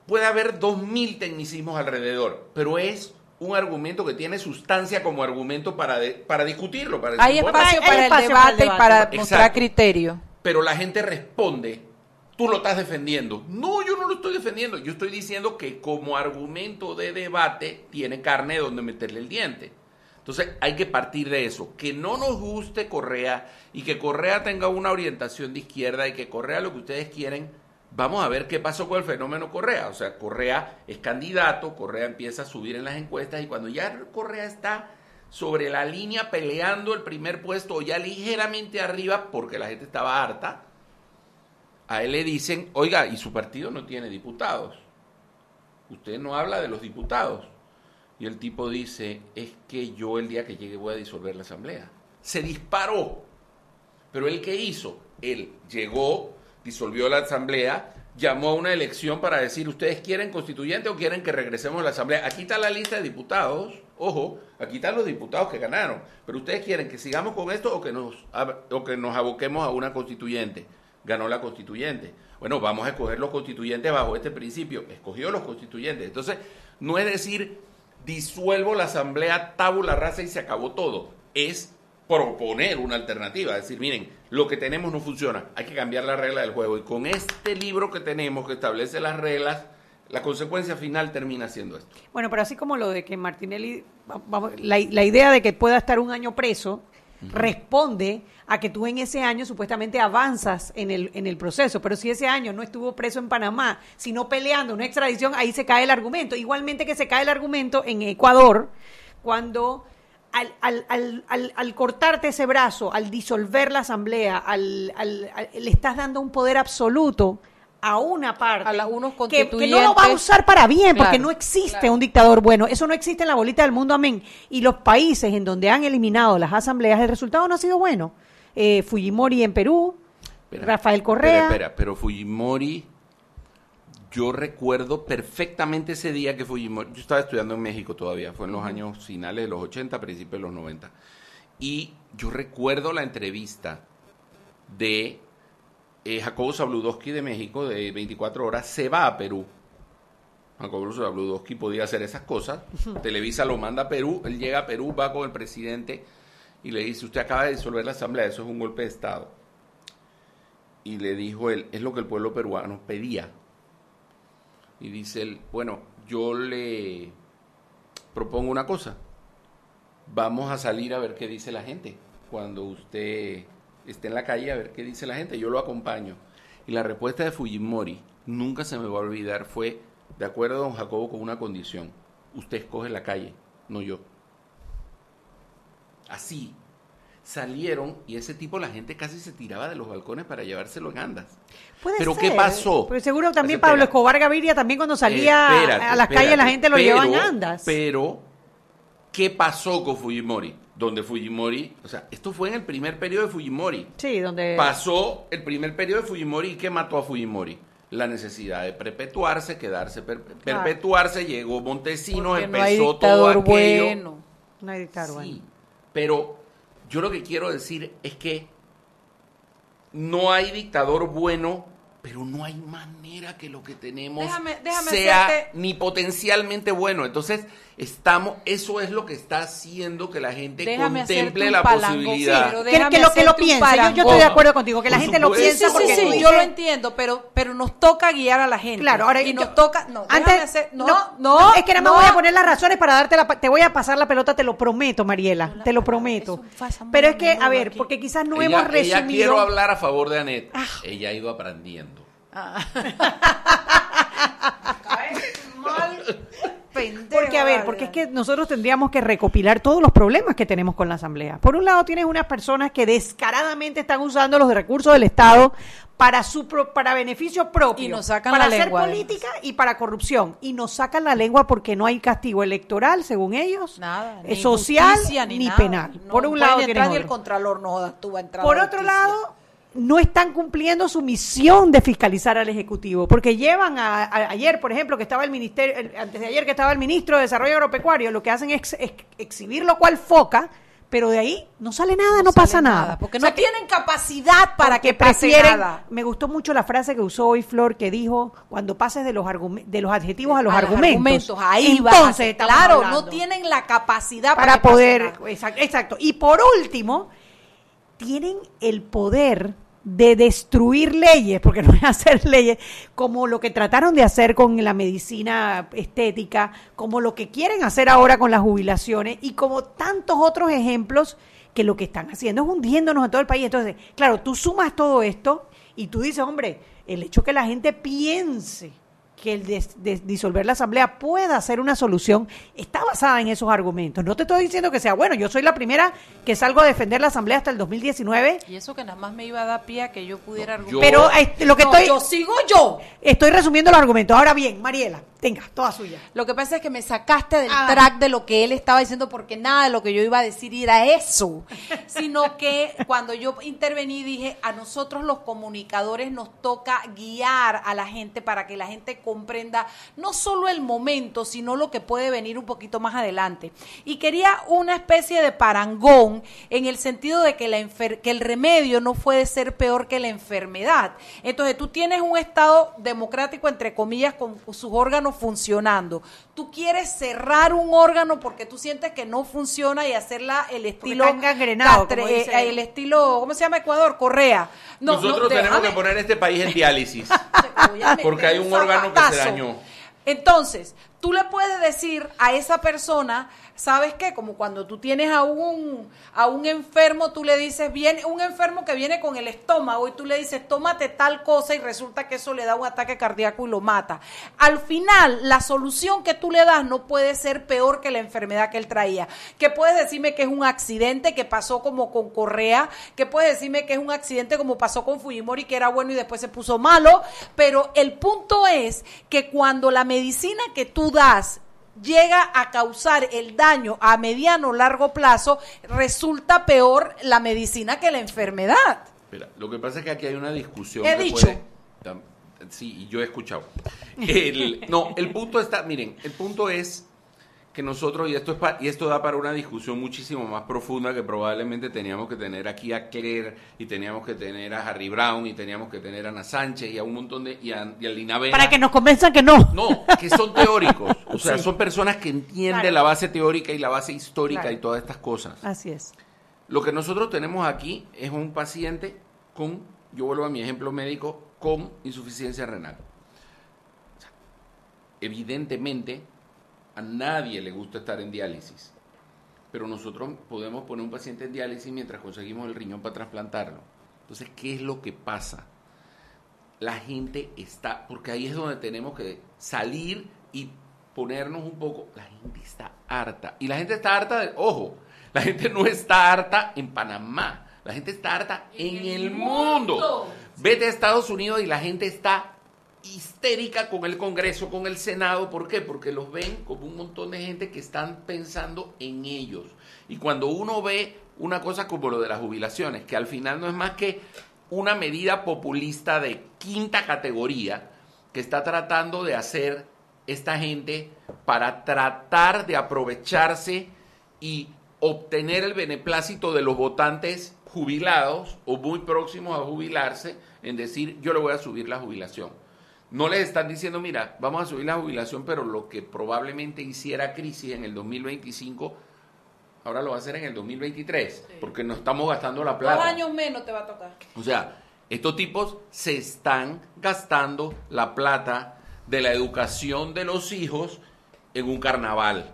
puede haber dos mil tecnicismos alrededor, pero es un argumento que tiene sustancia como argumento para, de- para discutirlo. Para Hay decir, espacio hay para el espacio para el debate y para Exacto. mostrar criterio. pero la gente responde, tú lo estás defendiendo. No, yo no lo estoy defendiendo. Yo estoy diciendo que como argumento de debate tiene carne donde meterle el diente. Entonces hay que partir de eso, que no nos guste Correa y que Correa tenga una orientación de izquierda y que Correa lo que ustedes quieren, vamos a ver qué pasó con el fenómeno Correa. O sea, Correa es candidato, Correa empieza a subir en las encuestas y cuando ya Correa está sobre la línea peleando el primer puesto o ya ligeramente arriba porque la gente estaba harta, a él le dicen, oiga, y su partido no tiene diputados. Usted no habla de los diputados. Y el tipo dice, es que yo el día que llegue voy a disolver la asamblea. Se disparó. Pero él qué hizo? Él llegó, disolvió la asamblea, llamó a una elección para decir, ¿ustedes quieren constituyente o quieren que regresemos a la asamblea? Aquí está la lista de diputados. Ojo, aquí están los diputados que ganaron. Pero ustedes quieren que sigamos con esto o que nos, o que nos aboquemos a una constituyente. Ganó la constituyente. Bueno, vamos a escoger los constituyentes bajo este principio. Escogió los constituyentes. Entonces, no es decir, disuelvo la asamblea tabula rasa y se acabó todo. Es proponer una alternativa, decir, miren, lo que tenemos no funciona, hay que cambiar la regla del juego. Y con este libro que tenemos que establece las reglas, la consecuencia final termina siendo esto. Bueno, pero así como lo de que Martinelli, vamos, la, la idea de que pueda estar un año preso, responde a que tú en ese año supuestamente avanzas en el, en el proceso, pero si ese año no estuvo preso en Panamá, sino peleando una extradición, ahí se cae el argumento. Igualmente que se cae el argumento en Ecuador, cuando al, al, al, al, al cortarte ese brazo, al disolver la asamblea, al, al- al- le estás dando un poder absoluto a una parte A la- unos que, que no lo va a usar para bien, porque no existe claro. un dictador bueno. Eso no existe en la bolita del mundo, amén. Y los países en donde han eliminado las asambleas, el resultado no ha sido bueno. Eh, Fujimori en Perú, Espera, Rafael Correa. Espera, espera, pero Fujimori, yo recuerdo perfectamente ese día que Fujimori, yo estaba estudiando en México todavía, fue en los años finales de los 80, principios de los 90. Y yo recuerdo la entrevista de eh, Jacobo Zabludowski de México, de 24 horas, se va a Perú. Jacobo Zabludowski podía hacer esas cosas. Televisa lo manda a Perú, él llega a Perú, va con el presidente y le dice, usted acaba de disolver la asamblea, eso es un golpe de Estado. Y le dijo él, es lo que el pueblo peruano pedía. Y dice él, bueno, yo le propongo una cosa. Vamos a salir a ver qué dice la gente. Cuando usted esté en la calle, a ver qué dice la gente. Yo lo acompaño. Y la respuesta de Fujimori, nunca se me va a olvidar, fue, de acuerdo, don Jacobo, con una condición. Usted escoge la calle, no yo. Así. Salieron y ese tipo la gente casi se tiraba de los balcones para llevárselo en andas. Puede Pero ser, ¿qué pasó? Pero seguro también. Pablo Escobar Gaviria, también cuando salía Eh, espérate, a las calles, la gente lo Pero- llevaba en andas. Pero, ¿qué pasó con Fujimori? Donde Fujimori, o sea, esto fue en el primer periodo de Fujimori. sí, donde... Pasó el primer periodo de Fujimori y ¿qué mató a Fujimori? La necesidad de perpetuarse, quedarse, per- Claro. perpetuarse, llegó Montesinos, empezó no hay todo aquello. bueno. No hay dictador, Sí, bueno. pero yo lo que quiero decir es que no hay dictador bueno, pero no hay manera que lo que tenemos Déjame- déjame sea ni potencialmente bueno. Entonces, estamos, eso es lo que está haciendo que la gente Déjame contemple la palango, posibilidad. pero Que, lo que lo piense. Yo, yo estoy de acuerdo contigo, que la Por gente lo piensa Sí, sí, porque sí, sí, yo lo entiendo, pero, pero nos toca guiar a la gente. Claro, ahora y nos toca, no, antes, hacer, no, no, es que nada más no. voy a poner las razones para darte la, te voy a pasar la pelota, te lo prometo, Mariela, te lo prometo. Pero es que, a ver, aquí. porque quizás no ella, hemos ella resumido. quiero hablar a favor de Anet. Ah. Ella ha ido aprendiendo. (laughs) Porque, a ver, porque es que nosotros tendríamos que recopilar todos los problemas que tenemos con la Asamblea. Por un lado, tienes unas personas que descaradamente están usando los recursos del Estado para su pro- para beneficio propio. Y nos sacan para la hacer lengua, política y para corrupción. Y nos sacan la lengua porque no hay castigo electoral, según ellos. Nada, eh, ni social justicia, ni, nada. penal. No Por un lado, entrar ni el contralor no jodas, tú vas a entrar Por otro justicia. lado, no están cumpliendo su misión de fiscalizar al Ejecutivo, porque llevan a, a- ayer, por ejemplo, que estaba el ministerio, el- antes de ayer que estaba el ministro de Desarrollo Agropecuario, lo que hacen es, ex- exhibirlo cual foca, pero de ahí no sale nada, no, sale pasa nada. Porque O sea no tienen capacidad para que pase prefieren, nada. me gustó mucho la frase que usó hoy Flor, que dijo, cuando pases de los, de los adjetivos a los A argumentos, Ahí entonces estamos claro, hablando no tienen la capacidad para pase poder, exacto. Y por último, tienen el poder de destruir leyes, porque (laughs) no es hacer leyes, como lo que trataron de hacer con la medicina estética, como lo que quieren hacer ahora con las jubilaciones y como tantos otros ejemplos que lo que están haciendo es hundiéndonos a todo el país. Entonces, claro, tú sumas todo esto y tú dices, hombre, el hecho que la gente piense que el de, de disolver la asamblea pueda ser una solución está basada en esos argumentos. No te estoy diciendo que sea bueno, yo soy la primera que salgo a defender la asamblea hasta el 2019. Y eso que nada más me iba a dar pie a que yo pudiera argumentar. Pero este, lo que No, estoy yo sigo yo. estoy resumiendo los argumentos. Ahora bien, Mariela, tenga, toda suya. Lo que pasa es que me sacaste del Ah. track de lo que él estaba diciendo porque nada de lo que yo iba a decir era eso, (laughs) sino que cuando yo intervení dije, a nosotros los comunicadores nos toca guiar a la gente para que la gente comprenda no solo el momento, sino lo que puede venir un poquito más adelante. Y quería una especie de parangón en el sentido de que, la enfer- que el remedio no puede ser peor que la enfermedad. Entonces tú tienes un Estado democrático, entre comillas, con sus órganos funcionando. Tú quieres cerrar un órgano porque tú sientes que no funciona y hacerla el estilo... castre- como dice eh, el estilo, ¿cómo se llama Ecuador? Correa. No, Nosotros no, tenemos déjame- que poner este país en diálisis. (laughs) Porque hay un órgano que se dañó. Entonces, tú le puedes decir a esa persona, ¿sabes qué? Como cuando tú tienes a un, a un enfermo, tú le dices, viene un enfermo que viene con el estómago y tú le dices, tómate tal cosa y resulta que eso le da un ataque cardíaco y lo mata. Al final, la solución que tú le das no puede ser peor que la enfermedad que él traía. Que puedes decirme que es un accidente que pasó como con Correa, que puedes decirme que es un accidente como pasó con Fujimori, que era bueno y después se puso malo, pero el punto es que cuando la medicina que tú das llega a causar el daño a mediano o largo plazo, resulta peor la medicina que la enfermedad. Mira, lo que pasa es que aquí hay una discusión. He que dicho. puede- sí, yo he escuchado. El- no, el punto está, miren, el punto es que nosotros, y esto, es pa- y esto da para una discusión muchísimo más profunda que probablemente teníamos que tener aquí a Claire, y teníamos que tener a Harry Brown, y teníamos que tener a Ana Sánchez, y a un montón de, y a, y a Lina. Para que nos convenzan que no. No, que son teóricos. O sea, Sí. son personas que entienden Claro. la base teórica y la base histórica Claro. y todas estas cosas. Así es. Lo que nosotros tenemos aquí es un paciente con, yo vuelvo a mi ejemplo médico, con insuficiencia renal. Evidentemente, a nadie le gusta estar en diálisis, pero nosotros podemos poner un paciente en diálisis mientras conseguimos el riñón para trasplantarlo. Entonces, ¿qué es lo que pasa? La gente está, porque ahí es donde tenemos que salir y ponernos un poco, la gente está harta. Y la gente está harta de, ojo, la gente no está harta en Panamá, la gente está harta en, el mundo. Vete a Estados Unidos y la gente está histérica con el Congreso, con el Senado. ¿Por qué? Porque los ven como un montón de gente que están pensando en ellos. Y cuando uno ve una cosa como lo de las jubilaciones, que al final no es más que una medida populista de quinta categoría que está tratando de hacer esta gente para tratar de aprovecharse y obtener el beneplácito de los votantes jubilados o muy próximos a jubilarse en decir yo le voy a subir la jubilación. No les están diciendo, mira, vamos a subir la jubilación, pero lo que probablemente hiciera crisis en el 2025, ahora lo va a hacer en el 2023, porque no estamos gastando la Dos plata. años menos te va a tocar. O sea, estos tipos se están gastando la plata de la educación de los hijos en un carnaval.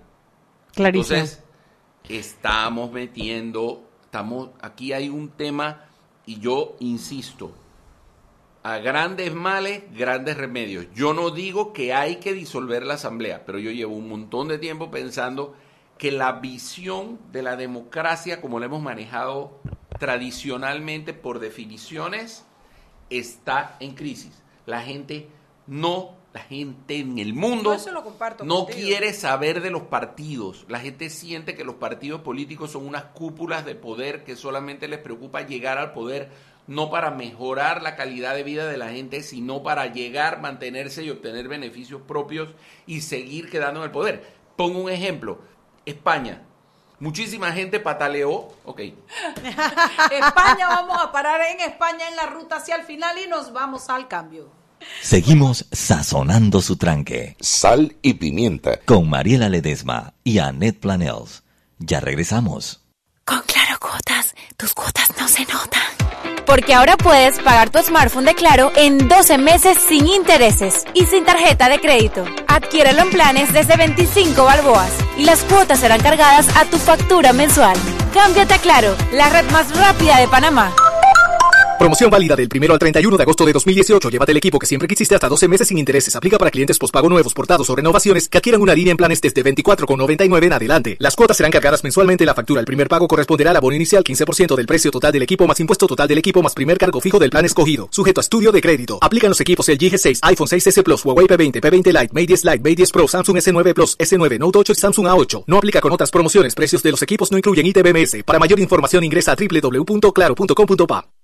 Clarísimo. Entonces, estamos metiendo, estamos, aquí hay un tema y yo insisto, a grandes males, grandes remedios. Yo no digo que hay que disolver la asamblea, pero yo llevo un montón de tiempo pensando que la visión de la democracia, como la hemos manejado tradicionalmente por definiciones, está en crisis. La gente no, la gente en el mundo no quiere saber de los partidos. La gente siente que los partidos políticos son unas cúpulas de poder que solamente les preocupa llegar al poder, no para mejorar la calidad de vida de la gente, sino para llegar, mantenerse y obtener beneficios propios y seguir quedando en el poder. Pongo un ejemplo. España. Muchísima gente pataleó, ok, (laughs) España, vamos a parar en España en la ruta hacia el final y nos vamos al cambio. Seguimos sazonando su tranque. Sal y pimienta. Con Mariela Ledesma y Annette Planels. Ya regresamos. Con Claro Cuotas, tus cuotas no se notan. Porque ahora puedes pagar tu smartphone de Claro en 12 meses sin intereses y sin tarjeta de crédito. Adquiérelo en planes desde 25 balboas y las cuotas serán cargadas a tu factura mensual. Cámbiate a Claro, la red más rápida de Panamá. Promoción válida del 1 al 31 de agosto de 2018. Llévate el equipo que siempre quisiste hasta 12 meses sin intereses. Aplica para clientes pospago nuevos, portados o renovaciones que adquieran una línea en planes desde 24,99 en adelante. Las cuotas serán cargadas mensualmente en la factura. El primer pago corresponderá al abono inicial 15% del precio total del equipo más impuesto total del equipo más primer cargo fijo del plan escogido. Sujeto a estudio de crédito. Aplican los equipos el G6, iPhone 6S Plus, Huawei P20, P20 Lite, Mate 10 Lite, Mate 10 Pro, Samsung S9 Plus, S9 Note 8 y Samsung A8. No aplica con otras promociones. Precios de los equipos no incluyen ITBMS. Para mayor información ingresa a www.claro.com.pa.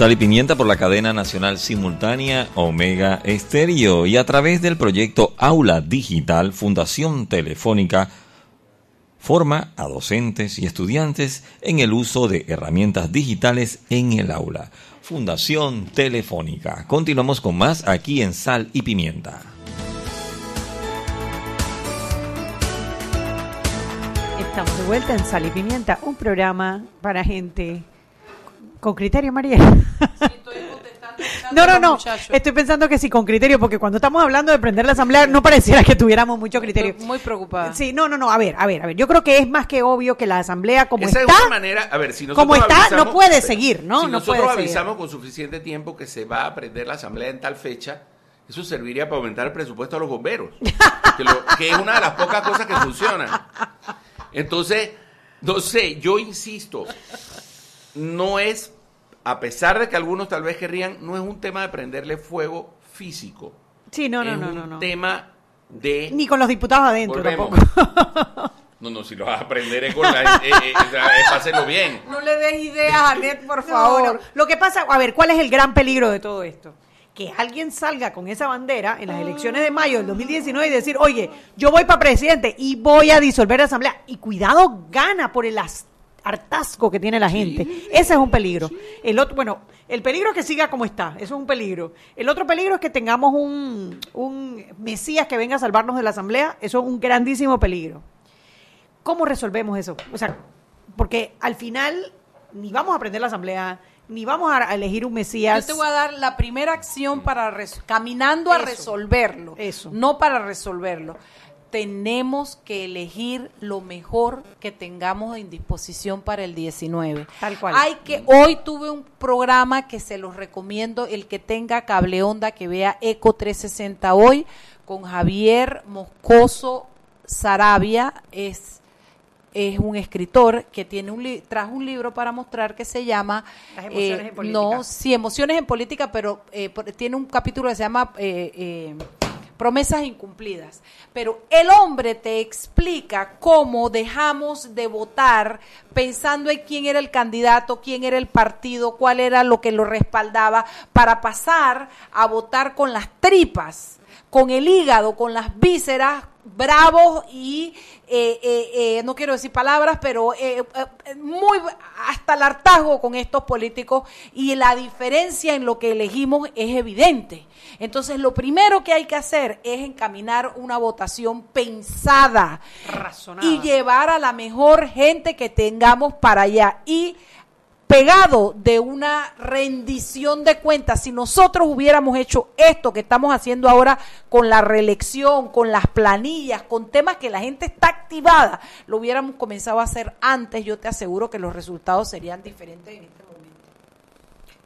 Sal y Pimienta por la cadena nacional simultánea Omega Estéreo y a través del proyecto Aula Digital Fundación Telefónica forma a docentes y estudiantes en el uso de herramientas digitales en el aula. Fundación Telefónica. Continuamos con más aquí en Sal y Pimienta. Estamos de vuelta en Sal y Pimienta, un programa para gente con criterio, María. (laughs) No, no, no. Estoy pensando que sí, con criterio, porque cuando estamos hablando de prender la asamblea, no pareciera que tuviéramos mucho criterio. Muy preocupada. Sí, no, no, no. A ver, a ver, a ver. Yo creo que es más que obvio que la asamblea, como Esa está, es una manera, a ver, si nosotros como está, avisamos- no puede seguir, ¿no? Si no nosotros puede seguir. avisamos con suficiente tiempo que se va a prender la asamblea en tal fecha, eso serviría para aumentar el presupuesto a los bomberos, que, lo- que es una de las pocas cosas que funcionan. Entonces, no sé, yo insisto, no es, a pesar de que algunos tal vez querrían, no es un tema de prenderle fuego físico. Sí, no, no, es no, un no, no. tema de... Ni con los diputados adentro Volvemos. tampoco. No, no, si lo vas a aprender es con la... eh, eh, o sea, es pásenlo bien. No le des ideas a Anet, por No, favor. no. Lo que pasa, a ver, ¿cuál es el gran peligro de todo esto? Que alguien salga con esa bandera en las elecciones de mayo del 2019 y decir, oye, yo voy para presidente y voy a disolver la asamblea. Y cuidado, gana por el as- hartazgo que tiene la gente. Ese es un peligro. El otro, bueno, el peligro es que siga como está, eso es un peligro. El otro peligro es que tengamos un, un Mesías que venga a salvarnos de la asamblea, eso es un grandísimo peligro. ¿Cómo resolvemos eso? O sea, porque al final ni vamos a aprender la asamblea, ni vamos a elegir un Mesías. Yo te voy a dar la primera acción para caminando a Eso. resolverlo, Eso. no para resolverlo. Tenemos que elegir lo mejor que tengamos en disposición para el 19. Tal cual. Hay que hoy tuve un programa que se los recomiendo el que tenga cable onda que vea Eco 360 hoy con Javier Moscoso Sarabia es es un escritor que tiene un trajo un libro para mostrar que se llama Las emociones eh, en política. no sí emociones en política pero eh, tiene un capítulo que se llama eh, eh, promesas incumplidas. Pero el hombre te explica cómo dejamos de votar pensando en quién era el candidato quién era el partido cuál era lo que lo respaldaba para pasar a votar con las tripas con el hígado, con las vísceras, bravos y, eh, eh, eh, no quiero decir palabras, pero eh, muy hasta el hartazgo con estos políticos y la diferencia en lo que elegimos es evidente. Entonces, lo primero que hay que hacer es encaminar una votación pensada Razonada. y llevar a la mejor gente que tengamos para allá. Y pegado de una rendición de cuentas. Si nosotros hubiéramos hecho esto que estamos haciendo ahora con la reelección, con las planillas, con temas que la gente está activada, lo hubiéramos comenzado a hacer antes, yo te aseguro que los resultados serían diferentes en este momento.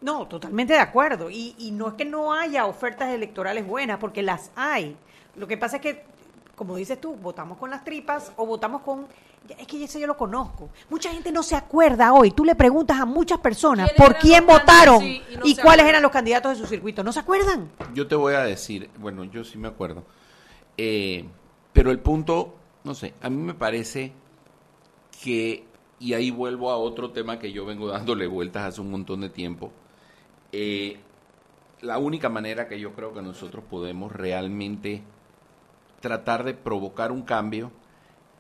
No, totalmente de acuerdo. Y, y no es que no haya ofertas electorales buenas, porque las hay. Lo que pasa es que, como dices tú, votamos con las tripas o votamos con... Es que eso yo lo conozco. Mucha gente no se acuerda hoy. Tú le preguntas a muchas personas ¿Quiénes por quién votaron? Sí, y no y se cuáles acuerdan. eran los candidatos de su circuito. ¿No se acuerdan? Yo te voy a decir, bueno, yo sí me acuerdo, Eh, pero el punto, no sé, a mí me parece que, y ahí vuelvo a otro tema que yo vengo dándole vueltas hace un montón de tiempo, eh, la única manera que yo creo que nosotros podemos realmente tratar de provocar un cambio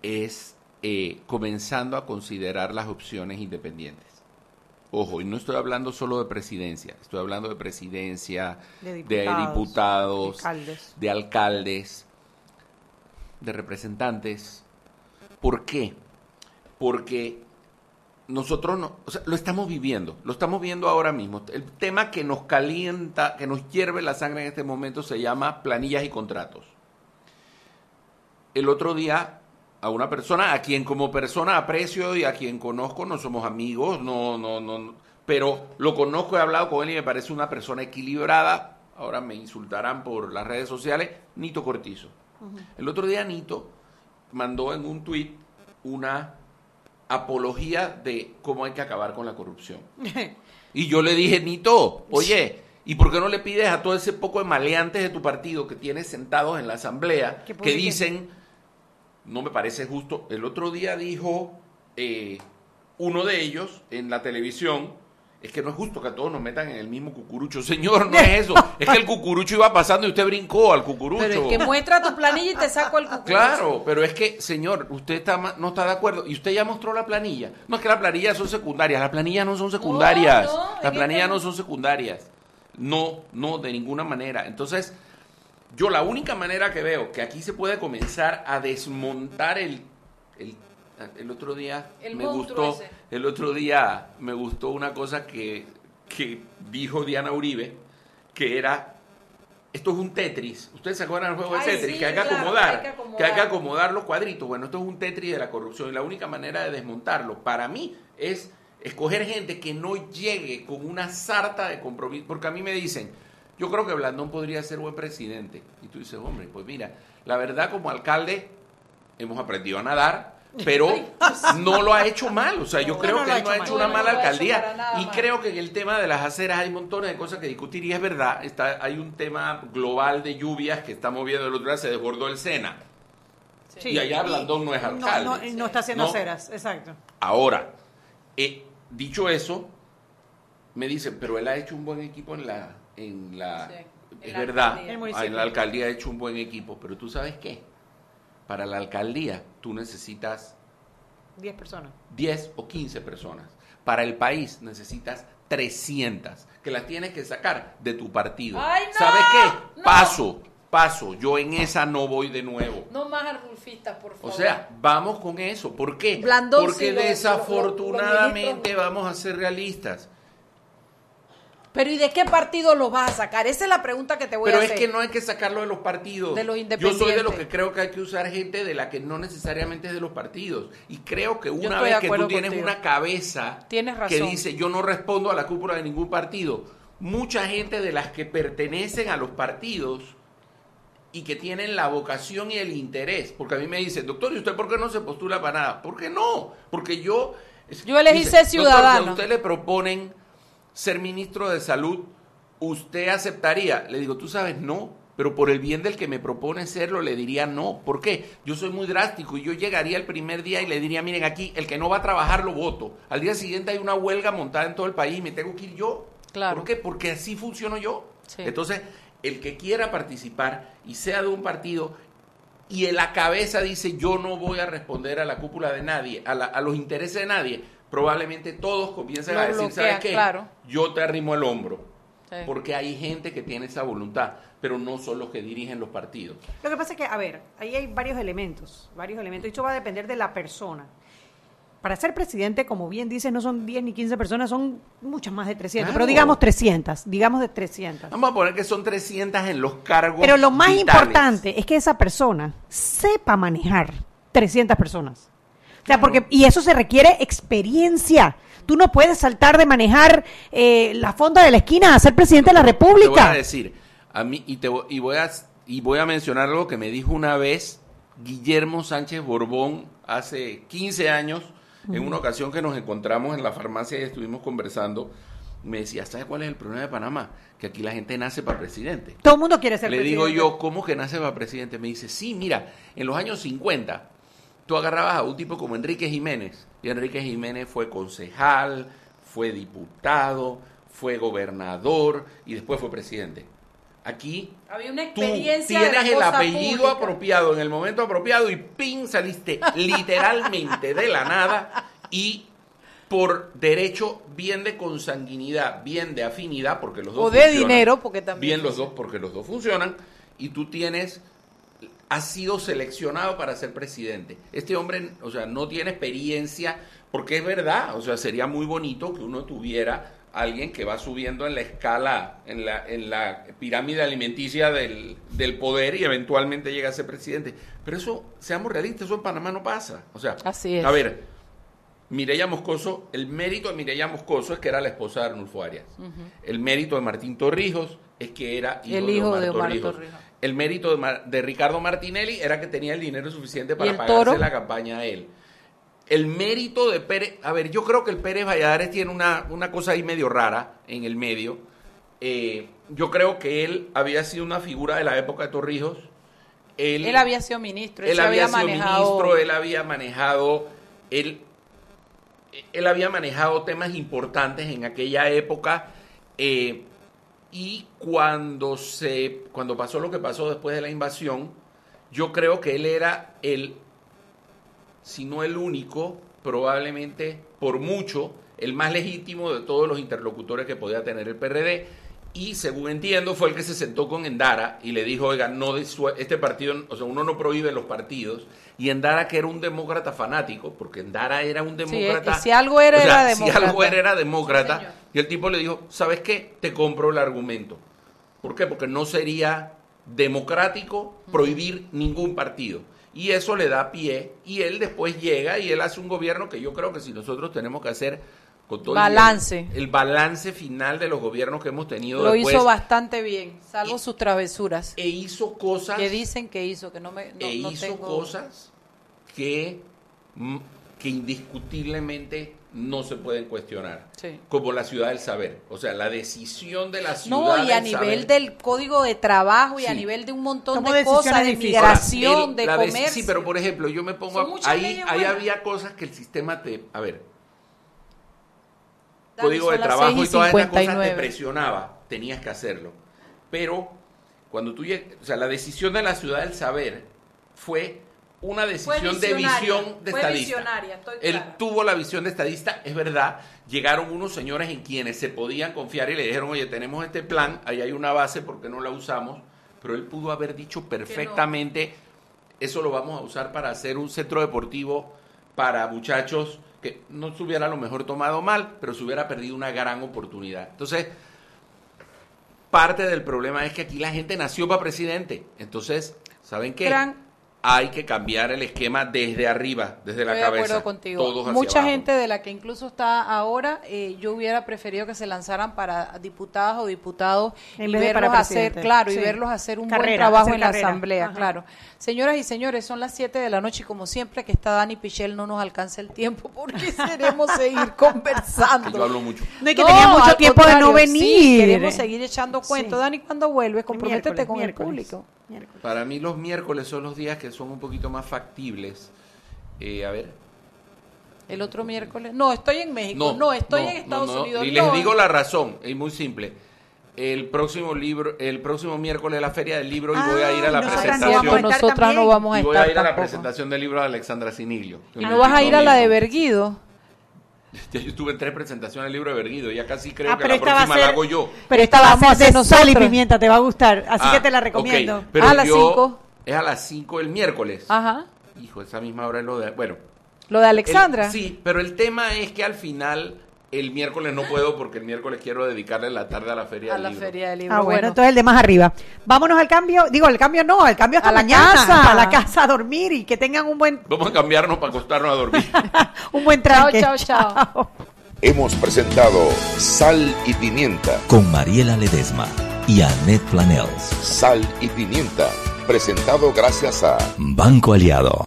es eh, comenzando a considerar las opciones independientes. Ojo, y no estoy hablando solo de presidencia, estoy hablando de presidencia, De de diputados, diputados, alcaldes. de alcaldes, de representantes. ¿Por qué? Porque nosotros no, o sea, lo estamos viviendo, lo estamos viendo ahora mismo. El tema que nos calienta, que nos hierve la sangre en este momento se llama planillas y contratos. El otro día a una persona a quien como persona aprecio y a quien conozco, no somos amigos, no, no, no, no, pero lo conozco, he hablado con él y me parece una persona equilibrada. Ahora me insultarán por las redes sociales, Nito Cortizo. El otro día Nito mandó en un tuit una apología de cómo hay que acabar con la corrupción. (laughs) Y yo le dije, Nito, oye, ¿y por qué no le pides a todo ese poco de maleantes de tu partido que tienes sentados en la asamblea Que dicen, no me parece justo? El otro día dijo eh, uno de ellos en la televisión, es que no es justo que a todos nos metan en el mismo cucurucho. (laughs) Señor, no es eso. Es que el cucurucho iba pasando y usted brincó al cucurucho. Pero es que muestra tu planilla y te saco el cucurucho. Claro, pero es que, señor, usted está no está de acuerdo y usted ya mostró la planilla. No es que las planillas son secundarias, las planillas no son secundarias. No, no, las planillas este no. son secundarias. No, no, de ninguna manera. Entonces, yo la única manera que veo que aquí se puede comenzar a desmontar el, el, el otro día El me gustó, ese. el otro día me gustó una cosa que, que dijo Diana Uribe, que era esto es un Tetris. ¿Ustedes se acuerdan del juego de Ay, Tetris? sí, que hay que claro, acomodar. hay que acomodar. Que hay que acomodar los cuadritos. Bueno, esto es un Tetris de la corrupción. Y la única manera de desmontarlo, para mí, es escoger gente que no llegue con una sarta de compromiso. Porque a mí me dicen, yo creo que Blandón podría ser buen presidente. Y tú dices, hombre, pues mira, la verdad como alcalde hemos aprendido a nadar, pero no lo ha hecho mal. O sea, yo No, creo no que él no ha hecho mal. una no mala alcaldía. Y mal. creo que en el tema de las aceras hay montones de cosas que discutir y es verdad, está, hay un tema global de lluvias que estamos viendo el otro día, se desbordó el Sena. Sí. Y allá Blandón no es No, alcalde. no, no está haciendo No. aceras, exacto. Ahora, eh, dicho eso, me dicen, pero él ha hecho un buen equipo en la... En la Sí, en es la verdad, alcaldía. En la alcaldía ha hecho un buen equipo, pero tú sabes qué, para la alcaldía tú necesitas 10 personas. 10 o 15 personas. Para el país necesitas 300, que las tienes que sacar de tu partido. ¡Ay, no! ¿Sabes qué? No. Paso, paso. Yo en esa no voy de nuevo. No más arrulfistas, por O favor. sea, vamos con eso. ¿Por qué? Blandón, Porque sí, lo- lo- desafortunadamente lo- lo- vamos a ser realistas. Pero ¿y de qué partido los vas a sacar? Esa es la pregunta que te voy Pero a es hacer. que no hay que sacarlo de los partidos. De los Yo soy de los independientes. que creo que hay que usar gente de la que no necesariamente es de los partidos. Y creo que una vez que tú tienes contigo. una cabeza Tienes que razón. dice yo no respondo a la cúpula de ningún partido, mucha gente de las que pertenecen a los partidos y que tienen la vocación y el interés, porque a mí me dicen, doctor, ¿y usted por qué no se postula para nada? ¿Por qué no? Porque yo... Yo elegí Dice, ser "Doctor, si ciudadano". a usted le proponen ser ministro de salud, ¿usted aceptaría? Le digo, tú sabes, no, pero por el bien del que me propone serlo, le diría no. ¿Por qué? Yo soy muy drástico y yo llegaría el primer día y le diría, miren, aquí el que no va a trabajar lo voto. Al día siguiente hay una huelga montada en todo el país y me tengo que ir yo. Claro. ¿Por qué? Porque así funciono yo. Sí. Entonces, el que quiera participar y sea de un partido y en la cabeza dice yo no voy a responder a la cúpula de nadie, a, la- a los intereses de nadie, probablemente todos comiencen Lo a decir, bloquean, ¿sabes qué? claro. Yo te arrimo el hombro. Sí. Porque hay gente que tiene esa voluntad, pero no son los que dirigen los partidos. Lo que pasa es que, a ver, ahí hay varios elementos, varios elementos, y esto va a depender de la persona. para ser presidente, como bien dices, no son 10 ni 15 personas, son muchas más de 300, Claro. pero digamos 300, digamos de 300. Vamos a poner que son 300 en los cargos. Pero lo más vitales. importante es que esa persona sepa manejar 300 personas. O sea, porque, y eso se requiere experiencia. Tú no puedes saltar de manejar eh, la fonda de la esquina a ser presidente de la Te voy República. a decir, a mí, y, te, y, voy a, y voy a mencionar algo que me dijo una vez Guillermo Sánchez Borbón hace 15 años, en una ocasión que nos encontramos en la farmacia y estuvimos conversando. Me decía, ¿sabes cuál es el problema de Panamá? Que aquí la gente nace para presidente. Todo el mundo quiere ser Le presidente. digo yo, ¿cómo que nace para presidente? Me dice, sí, mira, en los años 50 tú agarrabas a un tipo como Enrique Jiménez, y Enrique Jiménez fue concejal, fue diputado, fue gobernador y después fue presidente. Aquí Había una tú experiencia la tienes el apellido pública. apropiado en el momento apropiado y ¡ping! saliste literalmente de la nada y por derecho bien de consanguinidad, bien de afinidad, porque los dos O de funcionan, dinero, porque también Bien los dos, porque los dos funcionan, y tú tienes, has sido seleccionado para ser presidente. Este hombre, o sea, no tiene experiencia, porque es verdad, o sea, sería muy bonito que uno tuviera alguien que va subiendo en la escala, en la, en la pirámide alimenticia del, del poder y eventualmente llega a ser presidente. Pero eso, seamos realistas, eso en Panamá no pasa. O sea, Así es. a ver, Mireya Moscoso, el mérito de Mireya Moscoso es que era la esposa de Arnulfo Arias. El mérito de Martín Torrijos es que era hijo, El de hijo Omar de Omar Torrijos. Torrijos. El mérito de, Mar- de Ricardo Martinelli era que tenía el dinero suficiente para pagarse Toro? la campaña a él. El mérito de Pérez, a ver, yo creo que el Pérez Valladares tiene una, una cosa ahí medio rara en el medio. Eh, yo creo que él había sido una figura de la época de Torrijos. Él, Él había sido ministro, él, él había, sido manejado. ministro, él había manejado, él, él había manejado temas importantes en aquella época eh, y cuando se, cuando pasó lo que pasó después de la invasión, yo creo que él era el, si no el único, probablemente por mucho, el más legítimo de todos los interlocutores que podía tener el PRD. Y según entiendo, fue el que se sentó con Endara y le dijo, oiga, no este partido, o sea, uno no prohíbe los partidos. Y Endara, que era un demócrata fanático, porque Endara era un Sí, demócrata. eh, si algo era, o sea, era Si demócrata. algo era, era demócrata. Sí, y el tipo le dijo, ¿sabes qué? Te compro el argumento. ¿Por qué? Porque no sería democrático prohibir ningún partido. Y eso le da pie y él después llega y él hace un gobierno que yo creo que si nosotros tenemos que hacer con todo el- Balance. el, balance final de los gobiernos que hemos tenido Lo después, hizo bastante bien, salvo sus travesuras. e hizo cosas Que dicen que hizo, que no me. No, e no hizo tengo- cosas que, que indiscutiblemente no se pueden cuestionar. Sí. Como la ciudad del saber. O sea, la decisión de la ciudad No, y a del nivel saber. del código de trabajo y a nivel de un montón de cosas, de migración, Ahora, de el- deci- comercio. Sí, pero por ejemplo, yo me pongo a- ahí, ahí buenas. había cosas que el sistema te, a ver, código de trabajo 6 y todas estas cosas te 59. presionaba, tenías que hacerlo. Pero cuando tú lleg- o sea, la decisión de la ciudad del saber fue una decisión de visión de fue estadista. visionaria, estoy Él clara. tuvo la visión de estadista, es verdad. Llegaron unos señores en quienes se podían confiar y le dijeron, oye, tenemos este plan, ahí hay una base, ¿por qué no la usamos? Pero él pudo haber dicho perfectamente, eso lo vamos a usar para hacer un centro deportivo para muchachos que no se hubiera a lo mejor tomado mal, pero se hubiera perdido una gran oportunidad. Entonces, parte del problema es que aquí la gente nació para presidente. Entonces, ¿saben qué? Gran- Hay que cambiar el esquema desde arriba, desde la Estoy de cabeza. acuerdo contigo. todos hacia Mucha abajo. gente de la que incluso está ahora, eh, yo hubiera preferido que se lanzaran para diputadas o diputados En y vez de verlos para hacer, claro, y verlos hacer un buen trabajo en la asamblea, Ajá. claro. Señoras y señores, son las 7 de la noche y como siempre que está Dani Pichel no nos alcanza el tiempo porque (laughs) queremos seguir conversando. Que yo hablo mucho. No, y que tenía mucho tiempo de no sí, venir. queremos seguir echando cuentos. Sí. Dani, cuando vuelves, comprométete con miércoles, el público. Miércoles. Para mí los miércoles son los días que son un poquito más factibles. Eh, a ver. El otro miércoles. No, estoy en México. No, estoy en Estados no, no. Unidos. Y les no. digo la razón, es muy simple. El próximo libro, el próximo miércoles es la feria del libro y voy a ir a la Ah, nosotras presentación. no vamos a estar Nosotras no vamos a y voy estar a ir a la presentación del libro de Alexandra Siniglio. ¿Y no vas a ir a la de Berguido? Ya (laughs) yo estuve en tres presentaciones del libro de Berguido, ya casi creo Ah, que la próxima la ser- hago yo. Pero Esta esta va a vamos a de sal y pimienta, te va a gustar. Así Ah, que te la recomiendo. pero A las yo- cinco. Es a las 5 el miércoles. Ajá. Hijo, esa misma hora es lo de... Bueno, Lo de Alexandra. El- sí, pero el tema es que al final, el miércoles no puedo porque el miércoles quiero dedicarle la tarde a la feria a del la libro. feria del libro. Ah, bueno, entonces el de más arriba. Vámonos al cambio, digo, el cambio no, el cambio hasta A la mañana, casa. a la casa a dormir y que tengan un buen Vamos a cambiarnos para acostarnos a dormir. (laughs) un buen Chao, tranque. chao, chao. Hemos presentado Sal y Pimienta. Con Mariela Ledesma y Annette Planels. Sal y Pimienta. Presentado gracias a Banco Aliado.